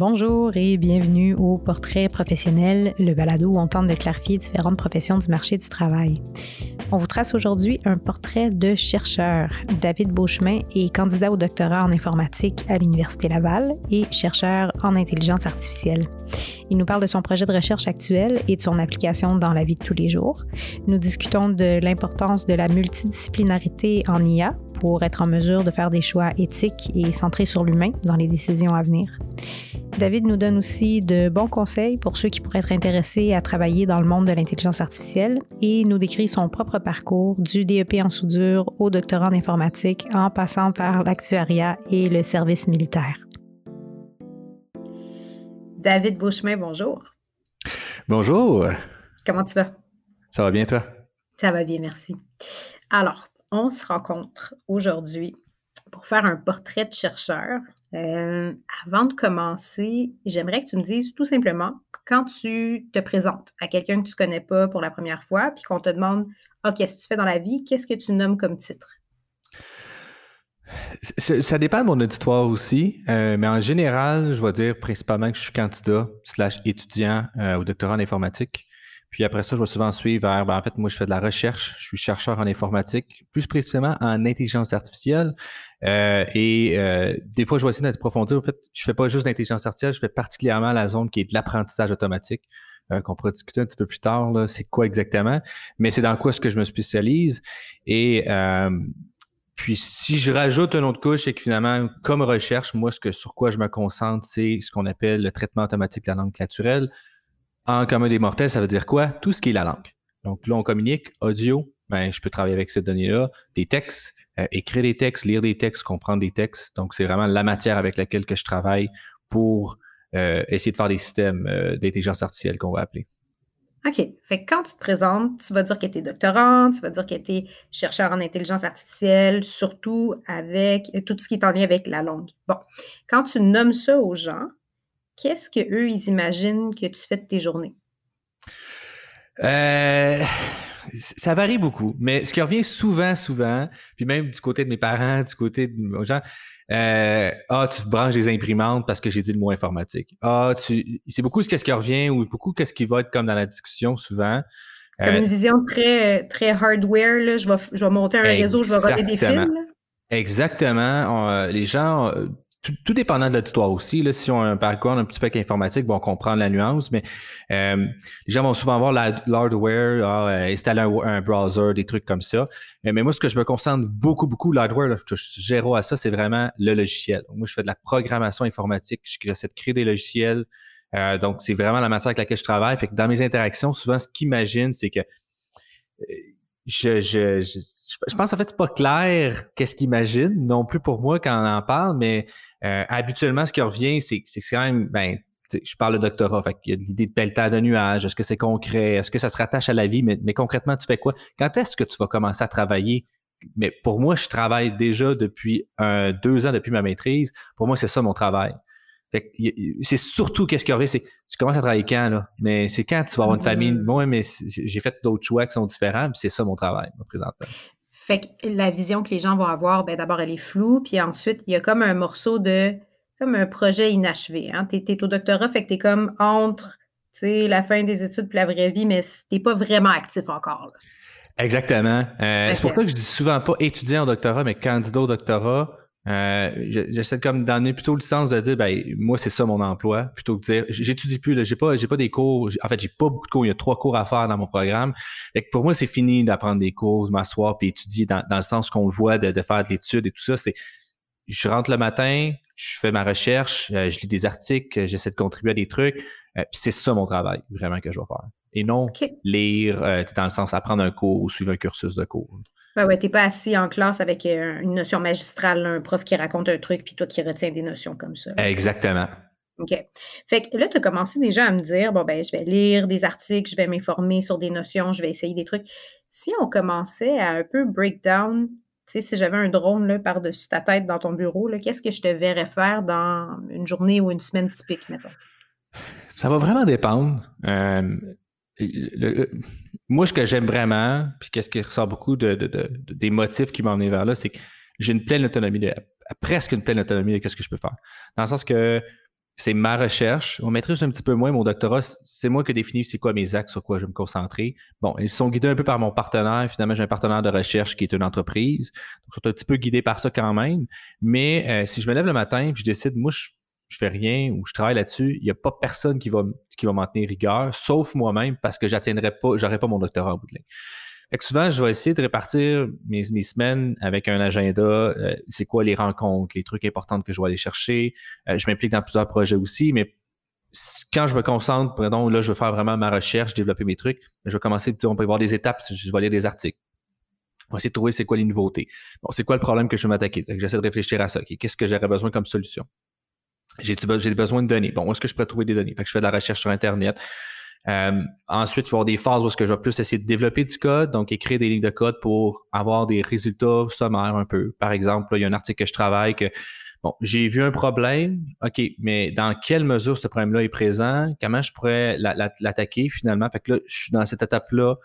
Bonjour et bienvenue au Portrait professionnel, le balado où on tente de clarifier différentes professions du marché du travail. On vous trace aujourd'hui un portrait de chercheur. David Beauchemin est candidat au doctorat en informatique à l'Université Laval et chercheur en intelligence artificielle. Il nous parle de son projet de recherche actuel et de son application dans la vie de tous les jours. Nous discutons de l'importance de la multidisciplinarité en IA pour être en mesure de faire des choix éthiques et centrés sur l'humain dans les décisions à venir. David nous donne aussi de bons conseils pour ceux qui pourraient être intéressés à travailler dans le monde de l'intelligence artificielle et nous décrit son propre parcours du DEP en soudure au doctorat en informatique en passant par l'actuariat et le service militaire. David Beauchemin, bonjour. Bonjour. Comment tu vas? Ça va bien, toi? Ça va bien, merci. Alors, on se rencontre aujourd'hui pour faire un portrait de chercheur. Euh, avant de commencer, j'aimerais que tu me dises tout simplement, quand tu te présentes à quelqu'un que tu ne connais pas pour la première fois, puis qu'on te demande Ah, qu'est-ce que tu fais dans la vie, qu'est-ce que tu nommes comme titre? Ça dépend de mon auditoire aussi, euh, mais en général, je vais dire principalement que je suis candidat slash étudiant euh, au doctorat en informatique. Puis après ça, je vais souvent suivre vers, ben, en fait, moi, je fais de la recherche, je suis chercheur en informatique, plus précisément en intelligence artificielle. Euh, et des fois, je vais essayer d'approfondir. En fait, je fais pas juste d'intelligence artificielle, je fais particulièrement la zone qui est de l'apprentissage automatique, qu'on pourra discuter un petit peu plus tard, c'est quoi exactement. Mais c'est dans quoi ce que je me spécialise. Et puis, si je rajoute un autre couche, c'est que finalement, comme recherche, moi, ce que, sur quoi je me concentre, c'est ce qu'on appelle le traitement automatique de la langue naturelle. En commun des mortels, ça veut dire quoi? Tout ce qui est la langue. Donc là, on communique, audio, ben, je peux travailler avec ces données-là, des textes, euh, écrire des textes, lire des textes, comprendre des textes. Donc, c'est vraiment la matière avec laquelle que je travaille pour euh, essayer de faire des systèmes euh, d'intelligence artificielle qu'on va appeler. OK. Fait que quand tu te présentes, tu vas dire que tu es doctorante, tu vas dire que tu es chercheur en intelligence artificielle, surtout avec tout ce qui est en lien avec la langue. Bon. Quand tu nommes ça aux gens, qu'est-ce qu'eux, ils imaginent que tu fais de tes journées? Euh, ça varie beaucoup, mais ce qui revient souvent, souvent, puis même du côté de mes parents, du côté de mes gens, euh, ah, tu branches des imprimantes parce que j'ai dit le mot informatique. Ah, tu, c'est beaucoup ce qui revient ou beaucoup qu'est-ce qui va être comme dans la discussion souvent. Comme une euh, vision très, très hardware, là. Je, vais, je vais monter un réseau, je vais regarder des films. Exactement. Euh, les gens, tout, dépendant de l'auditoire aussi. Là, si on a un parcours un petit peu informatique, bon, on comprend la nuance, mais euh, les gens vont souvent avoir l'hardware, ah, euh, installer un, browser, des trucs comme ça. Mais, moi, ce que je me concentre beaucoup, beaucoup, l'hardware, je gère à ça, c'est vraiment le logiciel. Moi, je fais de la programmation informatique, j'essaie de créer des logiciels. Euh, donc, c'est vraiment la matière avec laquelle je travaille. Dans mes interactions, souvent, ce qu'ils imaginent, c'est que je, je, je, pense en fait c'est pas clair qu'est-ce qu'ils imaginent non plus pour moi quand on en parle, mais euh, habituellement, ce qui revient, c'est c'est quand même, ben, je parle de doctorat, fait qu'il y a l'idée de pelletage de nuages, est-ce que c'est concret, est-ce que ça se rattache à la vie, mais, mais concrètement, tu fais quoi? Quand est-ce que tu vas commencer à travailler? Mais pour moi, je travaille déjà depuis un, deux ans depuis ma maîtrise. Pour moi, c'est ça mon travail. c'est surtout qu'est-ce qui revient, c'est tu commences à travailler quand, là? Mais c'est quand tu vas avoir une famille? Moi, mais j'ai fait d'autres choix qui sont différents, puis c'est ça mon travail, présentement. Fait que la vision que les gens vont avoir, ben d'abord, elle est floue, puis ensuite, il y a comme un morceau de, comme un projet inachevé. Hein? Tu es, au doctorat, fait que tu es comme entre la fin des études et la vraie vie, mais tu pas vraiment actif encore. Exactement. Euh, c'est pour ça que je dis souvent pas étudiant au doctorat, mais candidat au doctorat. Euh, j'essaie comme d'amener plutôt le sens de dire ben moi c'est ça mon emploi plutôt que de dire j'étudie plus j'ai pas j'ai pas des cours en fait j'ai pas beaucoup de cours il y a trois cours à faire dans mon programme. Et pour moi c'est fini d'apprendre des cours de m'asseoir puis étudier dans, le sens qu'on le voit de, faire de l'étude et tout ça. C'est je rentre le matin je fais ma recherche euh, je lis des articles j'essaie de contribuer à des trucs euh, puis c'est ça mon travail vraiment que je vais faire. Et non lire dans le sens apprendre un cours ou suivre un cursus de cours Ouais, ouais, t'es pas assis en classe avec euh, une notion magistrale, un prof qui raconte un truc, puis toi qui retiens des notions comme ça. Exactement. OK. Fait que là, tu as commencé déjà à me dire, bon, ben, je vais lire des articles, je vais m'informer sur des notions, je vais essayer des trucs. Si on commençait à un peu break down, tu sais, si j'avais un drone là, par-dessus ta tête dans ton bureau, qu'est-ce que je te verrais faire dans une journée ou une semaine typique, mettons? Ça va vraiment dépendre. Euh, moi, ce que j'aime vraiment, puis qu'est-ce qui ressort beaucoup de, des motifs qui m'ont amené vers là, c'est que j'ai une pleine autonomie, presque une pleine autonomie de ce que je peux faire. Dans le sens que c'est ma recherche. On maîtrise un petit peu moins mon doctorat. C'est moi qui définis c'est quoi mes axes, sur quoi je vais me concentrer. Bon, ils sont guidés un peu par mon partenaire. Finalement, j'ai un partenaire de recherche qui est une entreprise. Donc, ils sont un petit peu guidés par ça quand même. Mais euh, si je me lève le matin et je décide, moi, je fais rien ou je travaille là-dessus, il n'y a pas personne qui va, qui va m'en tenir rigueur, sauf moi-même, parce que j'atteindrai pas, j'aurai pas mon doctorat au bout de ligne. Souvent, je vais essayer de répartir mes, semaines avec un agenda. Euh, c'est quoi les rencontres, les trucs importants que je vais aller chercher. Euh, je m'implique dans plusieurs projets aussi, mais quand je me concentre, pardon, là, je vais faire vraiment ma recherche, développer mes trucs, je vais commencer, on peut voir des étapes, je vais lire des articles. On va essayer de trouver c'est quoi les nouveautés. Bon, c'est quoi le problème que je vais m'attaquer? J'essaie de réfléchir à ça. Qu'est-ce que j'aurais besoin comme solution? J'ai besoin de données. Bon, où est-ce que je pourrais trouver des données? Fait que je fais de la recherche sur Internet. Euh, ensuite, il va y avoir des phases où je vais plus essayer de développer du code, donc écrire des lignes de code pour avoir des résultats sommaires un peu. Par exemple, il y a un article que je travaille que bon, j'ai vu un problème, OK, mais dans quelle mesure ce problème-là est présent? Comment je pourrais l'attaquer finalement? Fait que là, je suis dans cette étape-là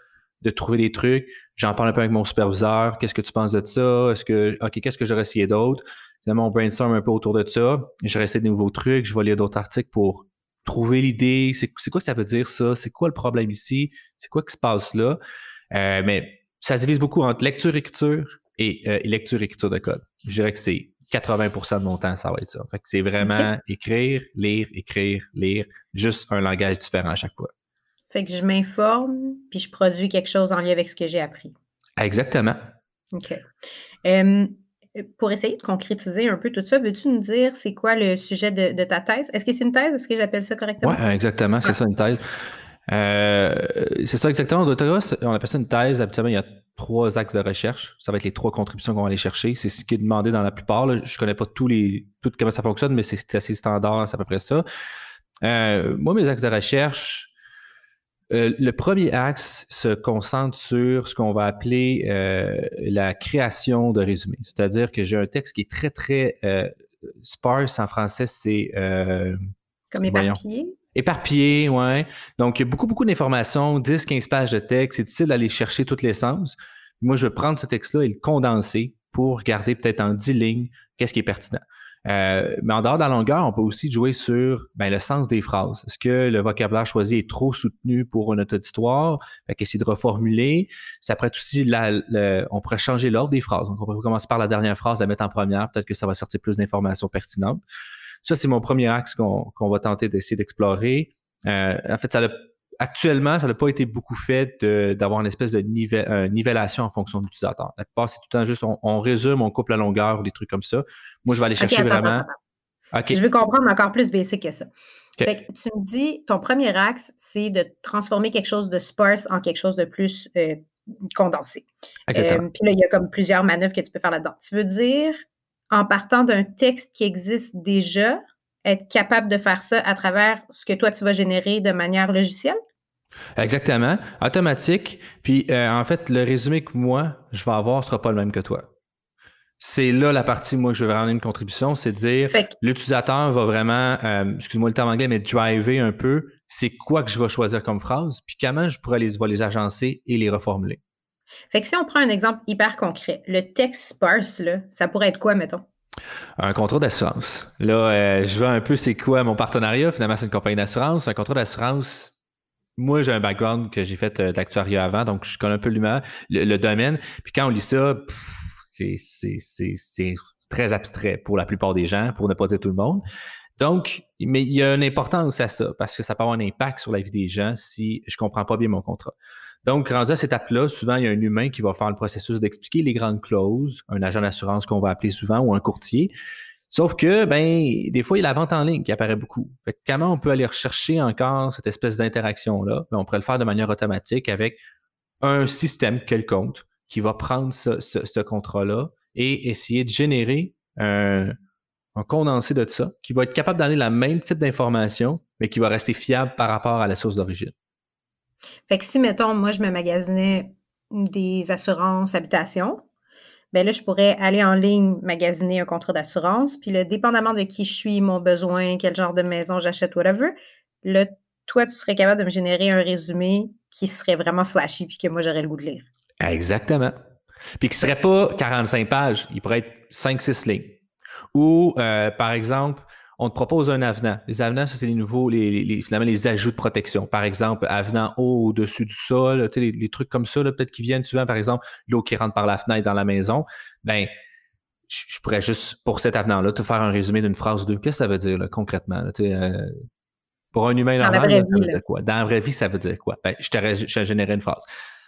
de trouver des trucs. J'en parle un peu avec mon superviseur. Qu'est-ce que tu penses de ça? Est-ce que, OK, qu'est-ce que j'aurais essayé d'autre? Finalement, on brainstorm un peu autour de ça. Je essayer de nouveaux trucs. Je vais lire d'autres articles pour trouver l'idée, c'est quoi que ça veut dire ça, c'est quoi le problème ici, c'est quoi qui se passe là? Euh, mais ça se divise beaucoup entre lecture-écriture et euh, lecture-écriture de code. Je dirais que c'est 80% de mon temps, ça va être ça. Fait que c'est vraiment écrire, lire, écrire, lire, juste un langage différent à chaque fois. Fait que je m'informe, puis je produis quelque chose en lien avec ce que j'ai appris. Exactement. OK pour essayer de concrétiser un peu tout ça, veux-tu nous dire c'est quoi le sujet de, ta thèse? Est-ce que c'est une thèse? Est-ce que j'appelle ça correctement? Oui, exactement, c'est ça une thèse. Euh, c'est ça exactement. on appelle ça une thèse. Habituellement, il y a trois axes de recherche. Ça va être les trois contributions qu'on va aller chercher. C'est ce qui est demandé dans la plupart. Je ne connais pas tous les, tout comment ça fonctionne, mais c'est assez standard, c'est à peu près ça. Euh, moi, mes axes de recherche, euh, le premier axe se concentre sur ce qu'on va appeler euh, la création de résumés. C'est-à-dire que j'ai un texte qui est très, très euh, sparse en français, c'est... Comme éparpillé? Éparpillé, oui. Donc, il y a beaucoup, beaucoup d'informations, 10, 15 pages de texte. C'est difficile d'aller chercher toutes les sens. Moi, je vais prendre ce texte-là et le condenser pour garder peut-être en 10 lignes qu'est-ce qui est pertinent. Euh, mais en dehors de la longueur, on peut aussi jouer sur ben, le sens des phrases. Est-ce que le vocabulaire choisi est trop soutenu pour une auditoire? Fait qu'essayer de reformuler. Ça pourrait aussi, la, on pourrait changer l'ordre des phrases. Donc, on pourrait commencer par la dernière phrase, la mettre en première. Peut-être que ça va sortir plus d'informations pertinentes. Ça, c'est mon premier axe qu'on va tenter d'essayer d'explorer. Euh, en fait, ça a actuellement, ça n'a pas été beaucoup fait d'avoir une espèce de nivellation en fonction de l'utilisateur. La plupart, c'est tout le temps juste on, résume, on coupe la longueur, des trucs comme ça. Moi, je vais aller chercher vraiment. Je veux comprendre encore plus basic que ça. Fait que tu me dis, ton premier axe, c'est de transformer quelque chose de sparse en quelque chose de plus euh, condensé. Euh, puis là, il y a comme plusieurs manœuvres que tu peux faire là-dedans. Tu veux dire, en partant d'un texte qui existe déjà, être capable de faire ça à travers ce que toi, tu vas générer de manière logicielle? Exactement, automatique. Puis euh, en fait, le résumé que moi, je vais avoir ne sera pas le même que toi. C'est là la partie, moi, je vais rendre une contribution, c'est de dire l'utilisateur va vraiment, euh, excuse-moi le terme anglais, mais driver un peu, c'est quoi que je vais choisir comme phrase, puis comment je pourrais les, les agencer et les reformuler. Fait que si on prend un exemple hyper concret, le texte sparse, là, ça pourrait être quoi, mettons? Un contrat d'assurance. Là, euh, je vois un peu c'est quoi mon partenariat. Finalement, c'est une compagnie d'assurance. Un contrat d'assurance, moi, j'ai un background que j'ai fait euh, d'actuariat avant, donc je connais un peu le, domaine. Puis quand on lit ça, c'est très abstrait pour la plupart des gens, pour ne pas dire tout le monde. Donc, mais il y a une importance à ça, parce que ça peut avoir un impact sur la vie des gens si je comprends pas bien mon contrat. Donc, rendu à cette étape-là, souvent, il y a un humain qui va faire le processus d'expliquer les grandes clauses, un agent d'assurance qu'on va appeler souvent ou un courtier. Sauf que, ben, des fois, il y a la vente en ligne qui apparaît beaucoup. Fait comment on peut aller rechercher encore cette espèce d'interaction-là? Ben, on pourrait le faire de manière automatique avec un système quelconque qui va prendre ce, ce, contrat-là et essayer de générer un, condensé de ça qui va être capable donner le même type d'information, mais qui va rester fiable par rapport à la source d'origine. Fait que si, mettons, moi, je me magasinais des assurances habitation, ben là, je pourrais aller en ligne magasiner un contrat d'assurance, puis là, dépendamment de qui je suis, mon besoin, quel genre de maison j'achète, whatever, là, toi, tu serais capable de me générer un résumé qui serait vraiment flashy, puis que moi, j'aurais le goût de lire. Exactement. Puis qui ne serait pas 45 pages, il pourrait être 5-6 lignes. Ou, euh, par exemple, on te propose un avenant. Les avenants, ça, c'est les nouveaux, les, finalement, les ajouts de protection. Par exemple, avenant haut au-dessus du sol, les, les, trucs comme ça, peut-être qui viennent souvent, par exemple, l'eau qui rentre par la fenêtre dans la maison. Ben, je pourrais juste, pour cet avenant-là, te faire un résumé d'une phrase ou deux. Qu'est-ce que ça veut dire, concrètement? Euh, pour un humain normal, ça veut dire quoi? Dans la vraie vie, ça veut dire quoi? Ben, je te généré une phrase.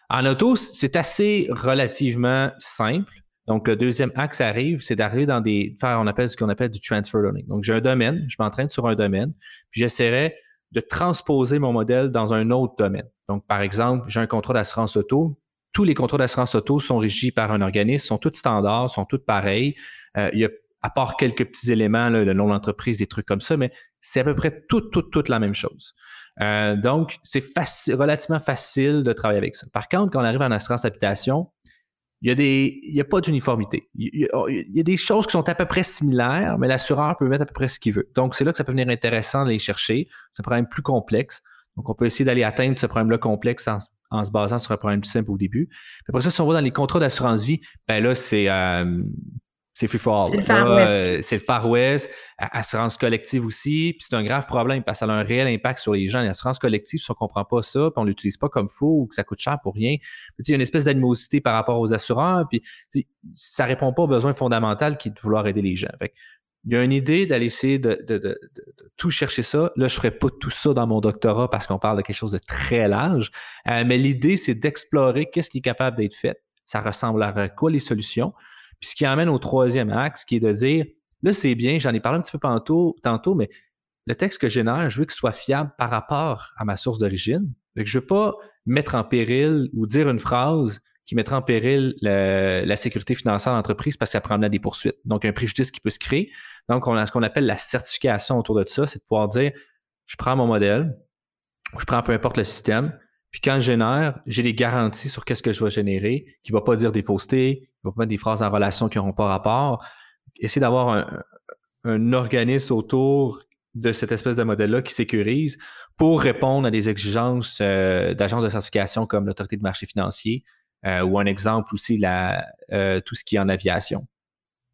En auto, c'est assez relativement simple. Donc, le deuxième axe arrive, c'est d'arriver dans des. faire on appelle ce qu'on appelle du transfer learning. Donc, j'ai un domaine, je m'entraîne sur un domaine, puis j'essaierai de transposer mon modèle dans un autre domaine. Donc, par exemple, j'ai un contrat d'assurance auto. Tous les contrats d'assurance auto sont régis par un organisme, sont tous standards, sont tous pareils. Euh, il y a, à part quelques petits éléments, le nom d'entreprise, des trucs comme ça, mais c'est à peu près tout, tout, tout la même chose. Euh, donc, c'est relativement facile de travailler avec ça. Par contre, quand on arrive en assurance habitation, il y a des, il y a pas d'uniformité. Il, y a des choses qui sont à peu près similaires, mais l'assureur peut mettre à peu près ce qu'il veut. Donc, c'est là que ça peut venir intéressant de les chercher. C'est un problème plus complexe. Donc, on peut essayer d'aller atteindre ce problème-là complexe en, se basant sur un problème plus simple au début. après ça, si on va dans les contrats d'assurance vie, ben là, c'est, euh, c'est free for all. C'est le Far West. Assurance collective aussi. Puis c'est un grave problème parce que ça a un réel impact sur les gens. L'assurance collective, si on ne comprend pas ça, puis on ne l'utilise pas comme faux ou que ça coûte cher pour rien, il y a une espèce d'animosité par rapport aux assureurs. Puis ça ne répond pas aux besoins fondamentaux qui est de vouloir aider les gens. il y a une idée d'aller essayer de, tout chercher ça. Là, je ne ferai pas tout ça dans mon doctorat parce qu'on parle de quelque chose de très large. Euh, mais l'idée, c'est d'explorer qu'est-ce qui est capable d'être fait. Ça ressemble à quoi les solutions? Puis ce qui amène au troisième axe, qui est de dire, là, c'est bien, j'en ai parlé un petit peu tantôt, tantôt mais le texte que je génère, je veux qu'il soit fiable par rapport à ma source d'origine. Je ne veux pas mettre en péril ou dire une phrase qui mettrait en péril la sécurité financière de l'entreprise parce que ça prendrait des poursuites. Donc, un préjudice qui peut se créer. Donc, on a ce qu'on appelle la certification autour de ça, c'est de pouvoir dire, je prends mon modèle, je prends peu importe le système, puis quand je génère, j'ai des garanties sur qu'est-ce que je vais générer, qui ne va pas dire des faussetés, qui ne va pas mettre des phrases en relation qui n'auront pas rapport. Essayer d'avoir un, organisme autour de cette espèce de modèle-là qui sécurise pour répondre à des exigences euh, d'agences de certification comme l'autorité de marché financier euh, ou un exemple aussi la, euh, tout ce qui est en aviation.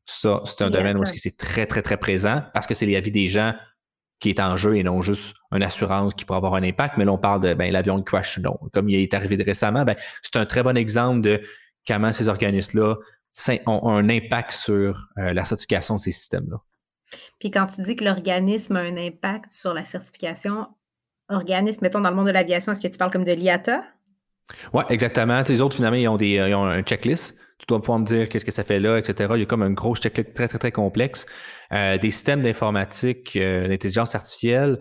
Ça, c'est un domaine où c'est très, très, très présent parce que c'est les avis des gens qui est en jeu et non juste une assurance qui pourrait avoir un impact. Mais là, on parle de ben, l'avion qui crash non. Comme il est arrivé récemment, ben, c'est un très bon exemple de comment ces organismes-là ont un impact sur euh, la certification de ces systèmes-là. Puis quand tu dis que l'organisme a un impact sur la certification, organisme, mettons dans le monde de l'aviation, est-ce que tu parles comme de l'IATA? Oui, exactement. les autres, finalement, ils ont, des, ils ont un checklist tu dois pouvoir me dire qu'est-ce que ça fait là, etc. Il y a comme un gros checklist très, très, très complexe. Euh, des systèmes d'informatique, euh, d'intelligence artificielle,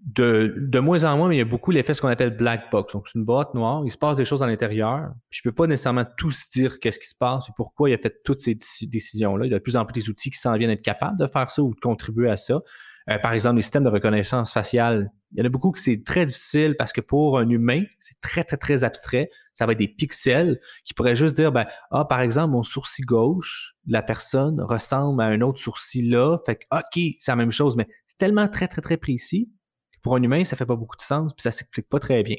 de, de, moins en moins, mais il y a beaucoup l'effet ce qu'on appelle black box. Donc, c'est une boîte noire, il se passe des choses à l'intérieur. Je ne peux pas nécessairement tous dire qu'est-ce qui se passe et pourquoi il a fait toutes ces décisions-là. Il y a de plus en plus des outils qui s'en viennent être capables de faire ça ou de contribuer à ça. Euh, par exemple, les systèmes de reconnaissance faciale, il y en a beaucoup que c'est très difficile parce que pour un humain, c'est très, très, très abstrait. Ça va être des pixels qui pourraient juste dire, ben, ah, par exemple, mon sourcil gauche, la personne ressemble à un autre sourcil là. Fait que, OK, c'est la même chose, mais c'est tellement très, très, très précis que pour un humain, ça fait pas beaucoup de sens puis ça s'explique pas très bien.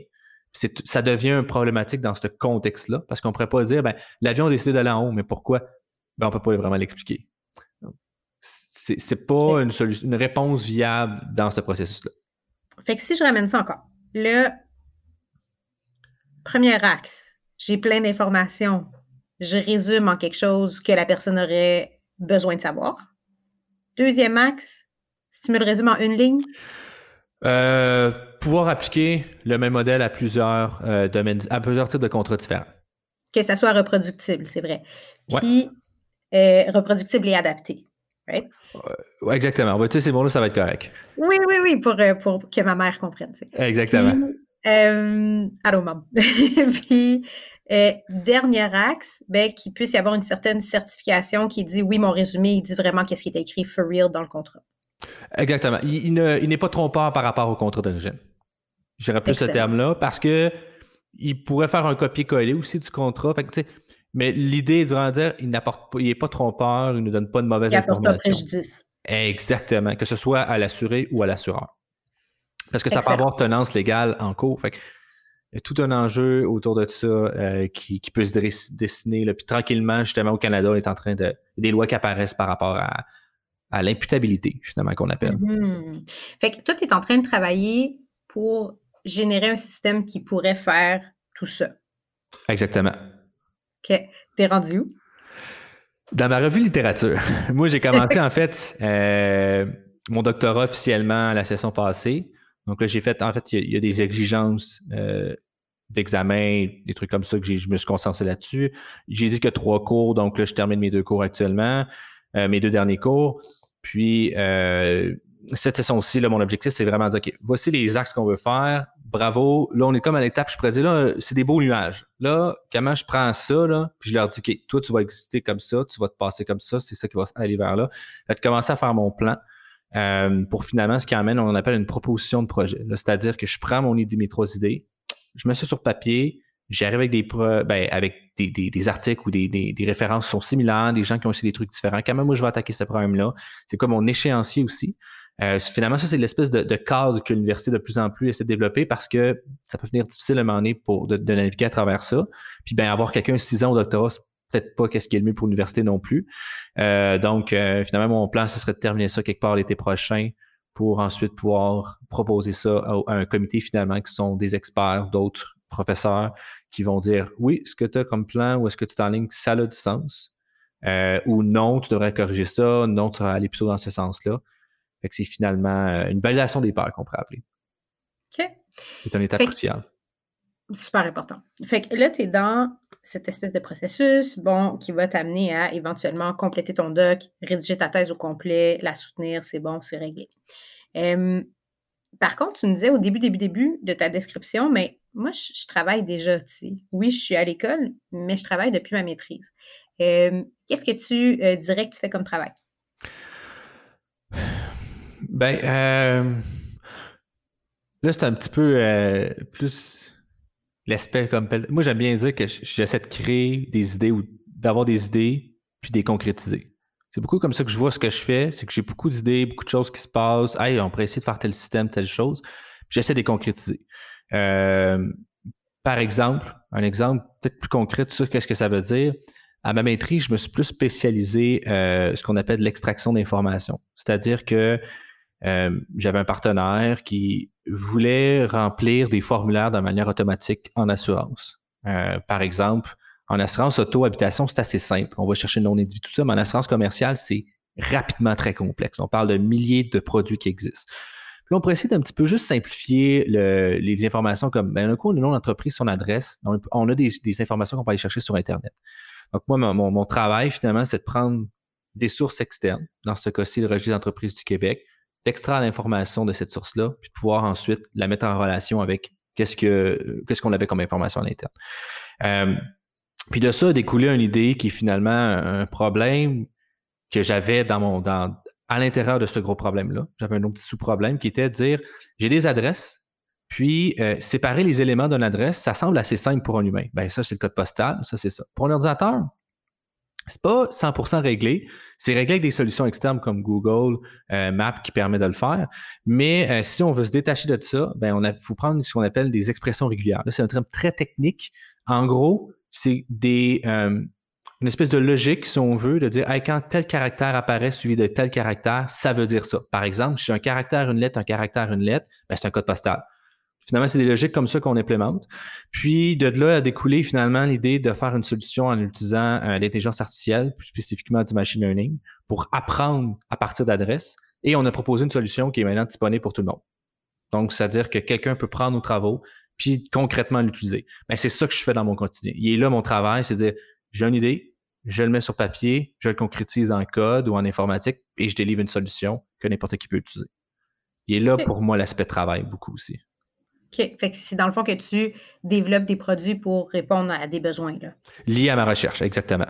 Ça devient problématique dans ce contexte-là parce qu'on pourrait pas dire, ben, l'avion a décidé d'aller en haut, mais pourquoi? Ben, on peut pas vraiment l'expliquer. C'est pas une, une réponse viable dans ce processus-là. Fait que si je ramène ça encore, le premier axe, j'ai plein d'informations, je résume en quelque chose que la personne aurait besoin de savoir. Deuxième axe, si tu me le résumes en une ligne? Euh, pouvoir appliquer le même modèle à plusieurs euh, domaines, à plusieurs types de contrats différents. Que ça soit reproductible, c'est vrai. Puis euh, reproductible et adapté exactement. On va ces mots-là, ça va être correct. Oui, oui, oui, pour, euh, pour que ma mère comprenne. Exactement. euh, allô, maman. Puis, euh, dernier axe, ben, qu'il puisse y avoir une certaine certification qui dit oui, mon résumé, il dit vraiment qu'est-ce qui est écrit for real dans le contrat. Exactement. Il, n'est pas trompeur par rapport au contrat d'origine. J'irais plus ce terme-là parce que il pourrait faire un copier-coller aussi du contrat. Fait que, mais l'idée est de dire, il n'apporte pas, il n'est pas trompeur, il ne donne pas de mauvaises il informations. Pas préjudice. Exactement, que ce soit à l'assuré ou à l'assureur. Parce que ça peut avoir tenance légale en cours. Fait il y a tout un enjeu autour de ça euh, qui, peut se dessiner. Puis tranquillement, justement, au Canada, on est en train de. des lois qui apparaissent par rapport à, à l'imputabilité, finalement, qu'on appelle. Mm-hmm. Fait que toi, tu es en train de travailler pour générer un système qui pourrait faire tout ça. Exactement. OK. T'es rendu où? Dans ma revue littérature. Moi, j'ai commencé, en fait, euh, mon doctorat officiellement la session passée. Donc là, j'ai fait, en fait, il y, a des exigences euh, d'examen, des trucs comme ça que je me suis concentré là-dessus. J'ai dit que trois cours, donc là, je termine mes deux cours actuellement, euh, mes deux derniers cours. Puis, euh, cette session-ci, mon objectif, c'est vraiment de dire, OK, voici les axes qu'on veut faire. Bravo. Là, on est comme à l'étape, je pourrais dire, là, c'est des beaux nuages. Là, comment je prends ça, là, puis je leur dis, OK, toi, tu vas exister comme ça, tu vas te passer comme ça, c'est ça qui va aller vers là. Je vais commencer à faire mon plan. Euh, pour finalement ce qui amène, on appelle une proposition de projet. C'est-à-dire que je prends mon mes trois idées, je mets ça sur papier, j'arrive avec des ben, avec des, articles ou des, références qui sont similaires, des gens qui ont aussi des trucs différents. Comment moi je vais attaquer ce problème-là? C'est comme mon échéancier aussi. Euh, finalement, ça, c'est l'espèce de, cadre que l'université de plus en plus essaie de développer parce que ça peut venir difficile à un moment donné pour de, naviguer à travers ça. Puis ben avoir quelqu'un six ans au doctorat, c'est peut-être pas qu'est-ce qui est le mieux pour l'université non plus. Euh, donc, euh, finalement, mon plan, ce serait de terminer ça quelque part l'été prochain pour ensuite pouvoir proposer ça à, un comité finalement qui sont des experts, d'autres professeurs qui vont dire oui, ce que tu as comme plan ou est-ce que tu t'enlignes, ça a du sens. Euh, ou non, tu devrais corriger ça, non, tu devrais aller plutôt dans ce sens-là. Fait que c'est finalement euh, une validation des pairs qu'on pourrait appeler. OK. C'est un état crucial. Super important. Fait que là, tu es dans cette espèce de processus, bon, qui va t'amener à éventuellement compléter ton doc, rédiger ta thèse au complet, la soutenir, c'est bon, c'est réglé. par contre, tu me disais au début, début, début de ta description, mais moi, je, travaille déjà, tu sais. Oui, je suis à l'école, mais je travaille depuis ma maîtrise. Qu'est-ce que tu euh, dirais que tu fais comme travail? Ben, euh, là, c'est un petit peu euh, plus l'aspect comme. Moi, j'aime bien dire que j'essaie de créer des idées ou d'avoir des idées puis de les concrétiser. C'est beaucoup comme ça que je vois ce que je fais, c'est que j'ai beaucoup d'idées, beaucoup de choses qui se passent. Hey, on pourrait essayer de faire tel système, telle chose. J'essaie de les concrétiser. Euh, par exemple, un exemple peut-être plus concret ça, qu'est-ce que ça veut dire? À ma maîtrise, je me suis plus spécialisé euh, ce qu'on appelle l'extraction d'informations. C'est-à-dire que euh, j'avais un partenaire qui voulait remplir des formulaires de manière automatique en assurance. Euh, par exemple, en assurance auto-habitation, c'est assez simple. On va chercher le non-individu, tout ça, mais en assurance commerciale, c'est rapidement très complexe. On parle de milliers de produits qui existent. Puis on pourrait essayer d'un petit peu juste simplifier les informations comme, ben, un coup, le nom d'entreprise, son adresse. On, a des, informations qu'on peut aller chercher sur Internet. Donc, moi, mon, mon travail, finalement, c'est de prendre des sources externes, dans ce cas-ci, le registre d'entreprise du Québec, d'extraire l'information de cette source-là, puis de pouvoir ensuite la mettre en relation avec qu'est-ce que qu'est-ce qu'on avait comme information à l'interne. Euh, puis de ça a découlé une idée qui est finalement un problème que j'avais à l'intérieur de ce gros problème-là. J'avais un autre petit sous-problème qui était de dire j'ai des adresses, puis euh, séparer les éléments d'une adresse, ça semble assez simple pour un humain. Ben ça, c'est le code postal, ça, c'est ça. Pour un ordinateur, c'est pas 100% réglé. C'est réglé avec des solutions externes comme Google euh, Maps qui permet de le faire. Mais euh, si on veut se détacher de ça, ben on faut prendre ce qu'on appelle des expressions régulières. Là, c'est un terme très technique. En gros, c'est des euh, une espèce de logique, si on veut, de dire quand tel caractère apparaît suivi de tel caractère, ça veut dire ça. Par exemple, si j'ai un caractère, une lettre, un caractère, une lettre, ben, c'est un code postal. Finalement, c'est des logiques comme ça qu'on implémente. Puis de là a découlé finalement l'idée de faire une solution en utilisant euh, l'intelligence artificielle, plus spécifiquement du machine learning, pour apprendre à partir d'adresses. Et on a proposé une solution qui est maintenant disponible pour tout le monde. Donc, c'est-à-dire que quelqu'un peut prendre nos travaux puis concrètement l'utiliser. Mais c'est ça que je fais dans mon quotidien. Il est là mon travail, c'est dire j'ai une idée, je le mets sur papier, je le concrétise en code ou en informatique et je délivre une solution que n'importe qui peut utiliser. Il est là pour moi l'aspect travail beaucoup aussi. Fait que c'est dans le fond que tu développes des produits pour répondre à des besoins. Là. Liés à ma recherche, exactement.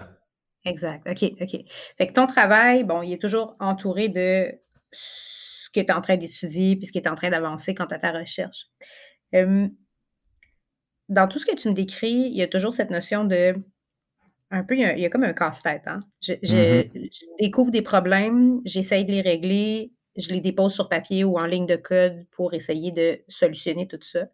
Exact. OK, OK. Fait que ton travail, bon, il est toujours entouré de ce que tu es en train d'étudier puis ce qui est en train d'avancer quant à ta recherche. dans tout ce que tu me décris, il y a toujours cette notion de. Un peu, il y a, comme un casse-tête. Hein? Je, mm-hmm. je, découvre des problèmes, j'essaye de les régler, je les dépose sur papier ou en ligne de code pour essayer de solutionner tout ça.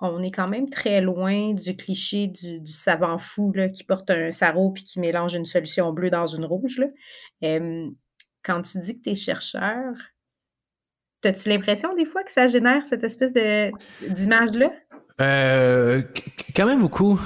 on est quand même très loin du cliché du, savant fou qui porte un sarrau puis qui mélange une solution bleue dans une rouge. quand tu dis que tu es chercheur, as-tu l'impression des fois que ça génère cette espèce d'image-là? Euh, quand même beaucoup.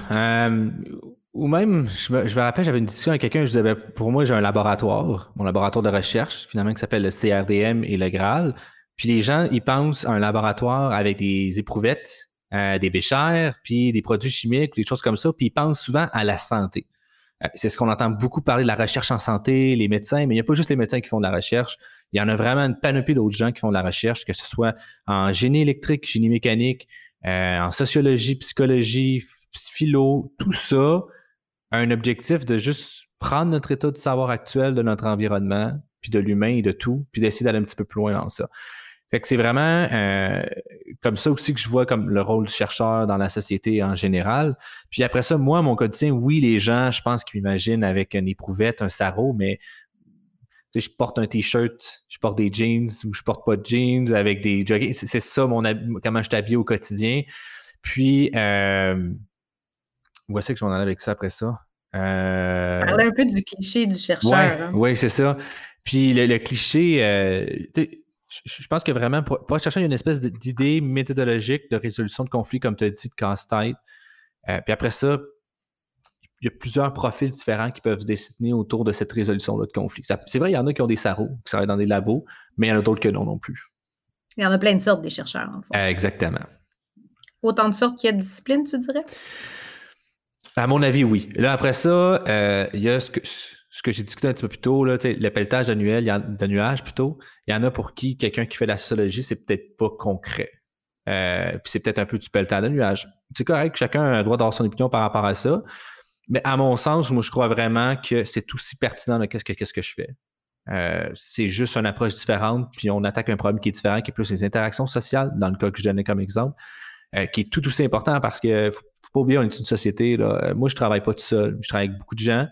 Ou même, je me, rappelle, j'avais une discussion avec quelqu'un, je disais, ben, pour moi, j'ai un laboratoire, mon laboratoire de recherche, finalement, qui s'appelle le CRDM et le Graal. Puis les gens, ils pensent à un laboratoire avec des éprouvettes, euh, des béchères, puis des produits chimiques, des choses comme ça, puis ils pensent souvent à la santé. c'est ce qu'on entend beaucoup parler de la recherche en santé, les médecins, mais il n'y a pas juste les médecins qui font de la recherche. Il y en a vraiment une panoplie d'autres gens qui font de la recherche, que ce soit en génie électrique, génie mécanique, euh, en sociologie, psychologie, philo, tout ça un objectif de juste prendre notre état de savoir actuel de notre environnement, puis de l'humain et de tout, puis d'essayer d'aller un petit peu plus loin dans ça. Fait que c'est vraiment euh, comme ça aussi que je vois comme le rôle du chercheur dans la société en général. Puis après ça, moi, mon quotidien, oui, les gens, je pense qu'ils m'imaginent avec une éprouvette, un sarrau, mais je porte un t-shirt, je porte des jeans ou je porte pas de jeans avec des jogging. C'est ça mon comment je t'habille au quotidien. Puis, euh, où est-ce que je vais en aller avec ça après ça? Euh, Parler un peu du cliché du chercheur. Oui, ouais, c'est ça. Puis le, cliché, euh, je pense que vraiment, pour, pour chercher une espèce d'idée méthodologique de résolution de conflits, comme tu as dit, de casse-tête. Euh, puis après ça, il y a plusieurs profils différents qui peuvent se dessiner autour de cette résolution-là de conflit. C'est vrai, il y en a qui ont des sarraux, qui travaillent dans des labos, mais il y en a d'autres que non non plus. Il y en a plein de sortes des chercheurs, en fait. exactement. Autant de sortes qu'il y a de disciplines, tu dirais? À mon avis, oui. Là, après ça, euh, il y a ce que, ce j'ai discuté un petit peu plus tôt, là, le pelletage de, de nuages plutôt. Il y en a pour qui quelqu'un qui fait la sociologie, c'est peut-être pas concret. Euh, puis c'est peut-être un peu du pelletage de nuages. C'est correct, chacun a le droit d'avoir son opinion par rapport à ça. Mais à mon sens, moi, je crois vraiment que c'est aussi pertinent de qu'est-ce que, qu'est-ce que je fais. Euh, c'est juste une approche différente, puis on attaque un problème qui est différent, qui est plus les interactions sociales, dans le cas que je donnais comme exemple, qui est tout aussi important parce que faut, faut pas oublier, on est une société. Là. Euh, moi, je travaille pas tout seul, je travaille avec beaucoup de gens.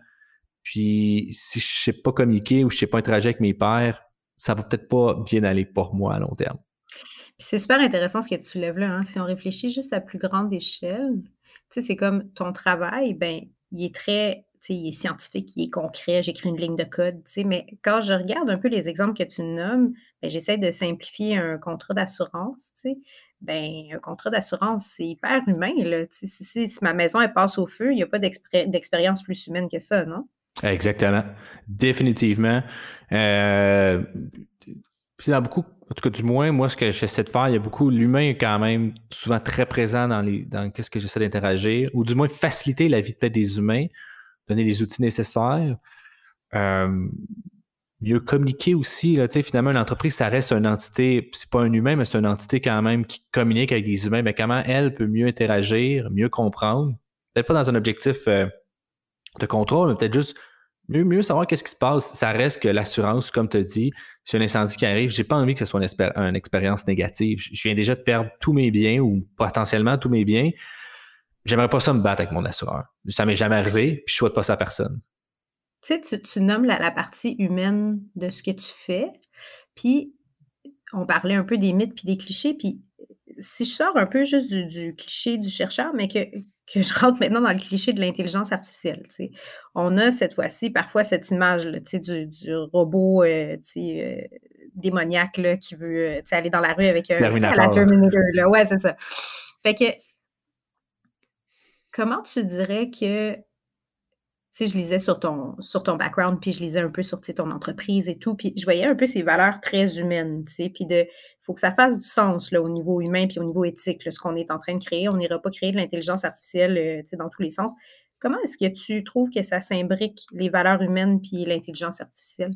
Puis si je sais pas communiquer ou je sais pas interagir avec mes pairs, ça va peut-être pas bien aller pour moi à long terme. C'est super intéressant ce que tu lèves là. Hein. Si on réfléchit juste à plus grande échelle, c'est comme ton travail, ben il est très, il est scientifique, il est concret, j'écris une ligne de code, mais quand je regarde un peu les exemples que tu nommes, ben, j'essaie de simplifier un contrat d'assurance, ben, un contrat d'assurance, c'est hyper humain. Là. Si, si, ma maison elle passe au feu, il n'y a pas d'expérience plus humaine que ça, non? Exactement. Définitivement. Euh, puis dans beaucoup, en tout cas du moins, moi, ce que j'essaie de faire, il y a beaucoup, l'humain est quand même souvent très présent dans les dans qu'est-ce que j'essaie d'interagir, ou du moins faciliter la vie peut-être des humains, donner les outils nécessaires. Euh, mieux communiquer aussi. Là, finalement, une entreprise, ça reste une entité, c'est pas un humain, mais c'est une entité quand même qui communique avec des humains. Mais comment elle peut mieux interagir, mieux comprendre? Peut-être pas dans un objectif euh, de contrôle, mais peut-être juste mieux, mieux savoir qu'est-ce qui se passe. Ça reste que l'assurance, comme tu as dit, si un incendie qui arrive, j'ai pas envie que ce soit une, expérience négative. Je viens déjà de perdre tous mes biens ou potentiellement tous mes biens. J'aimerais pas ça me battre avec mon assureur. Ça m'est jamais arrivé, puis je souhaite pas ça à personne. Tu sais, tu, nommes la, partie humaine de ce que tu fais, puis on parlait un peu des mythes puis des clichés, puis si je sors un peu juste du, cliché du chercheur, mais que, que, je rentre maintenant dans le cliché de l'intelligence artificielle, tu sais, on a cette fois-ci parfois cette image là, tu sais, du, du, robot euh, tu sais, euh, démoniaque là, qui veut euh, tu sais, aller dans la rue avec un, la Terminator. Là. Ouais, c'est ça. Fait que, comment tu dirais que sais, je lisais sur ton, background, puis je lisais un peu sur ton entreprise et tout, puis je voyais un peu ces valeurs très humaines, tu sais, faut que ça fasse du sens, là, au niveau humain, puis au niveau éthique, ce qu'on est en train de créer. On n'ira pas créer de l'intelligence artificielle, euh, dans tous les sens. Comment est-ce que tu trouves que ça s'imbrique, les valeurs humaines puis l'intelligence artificielle?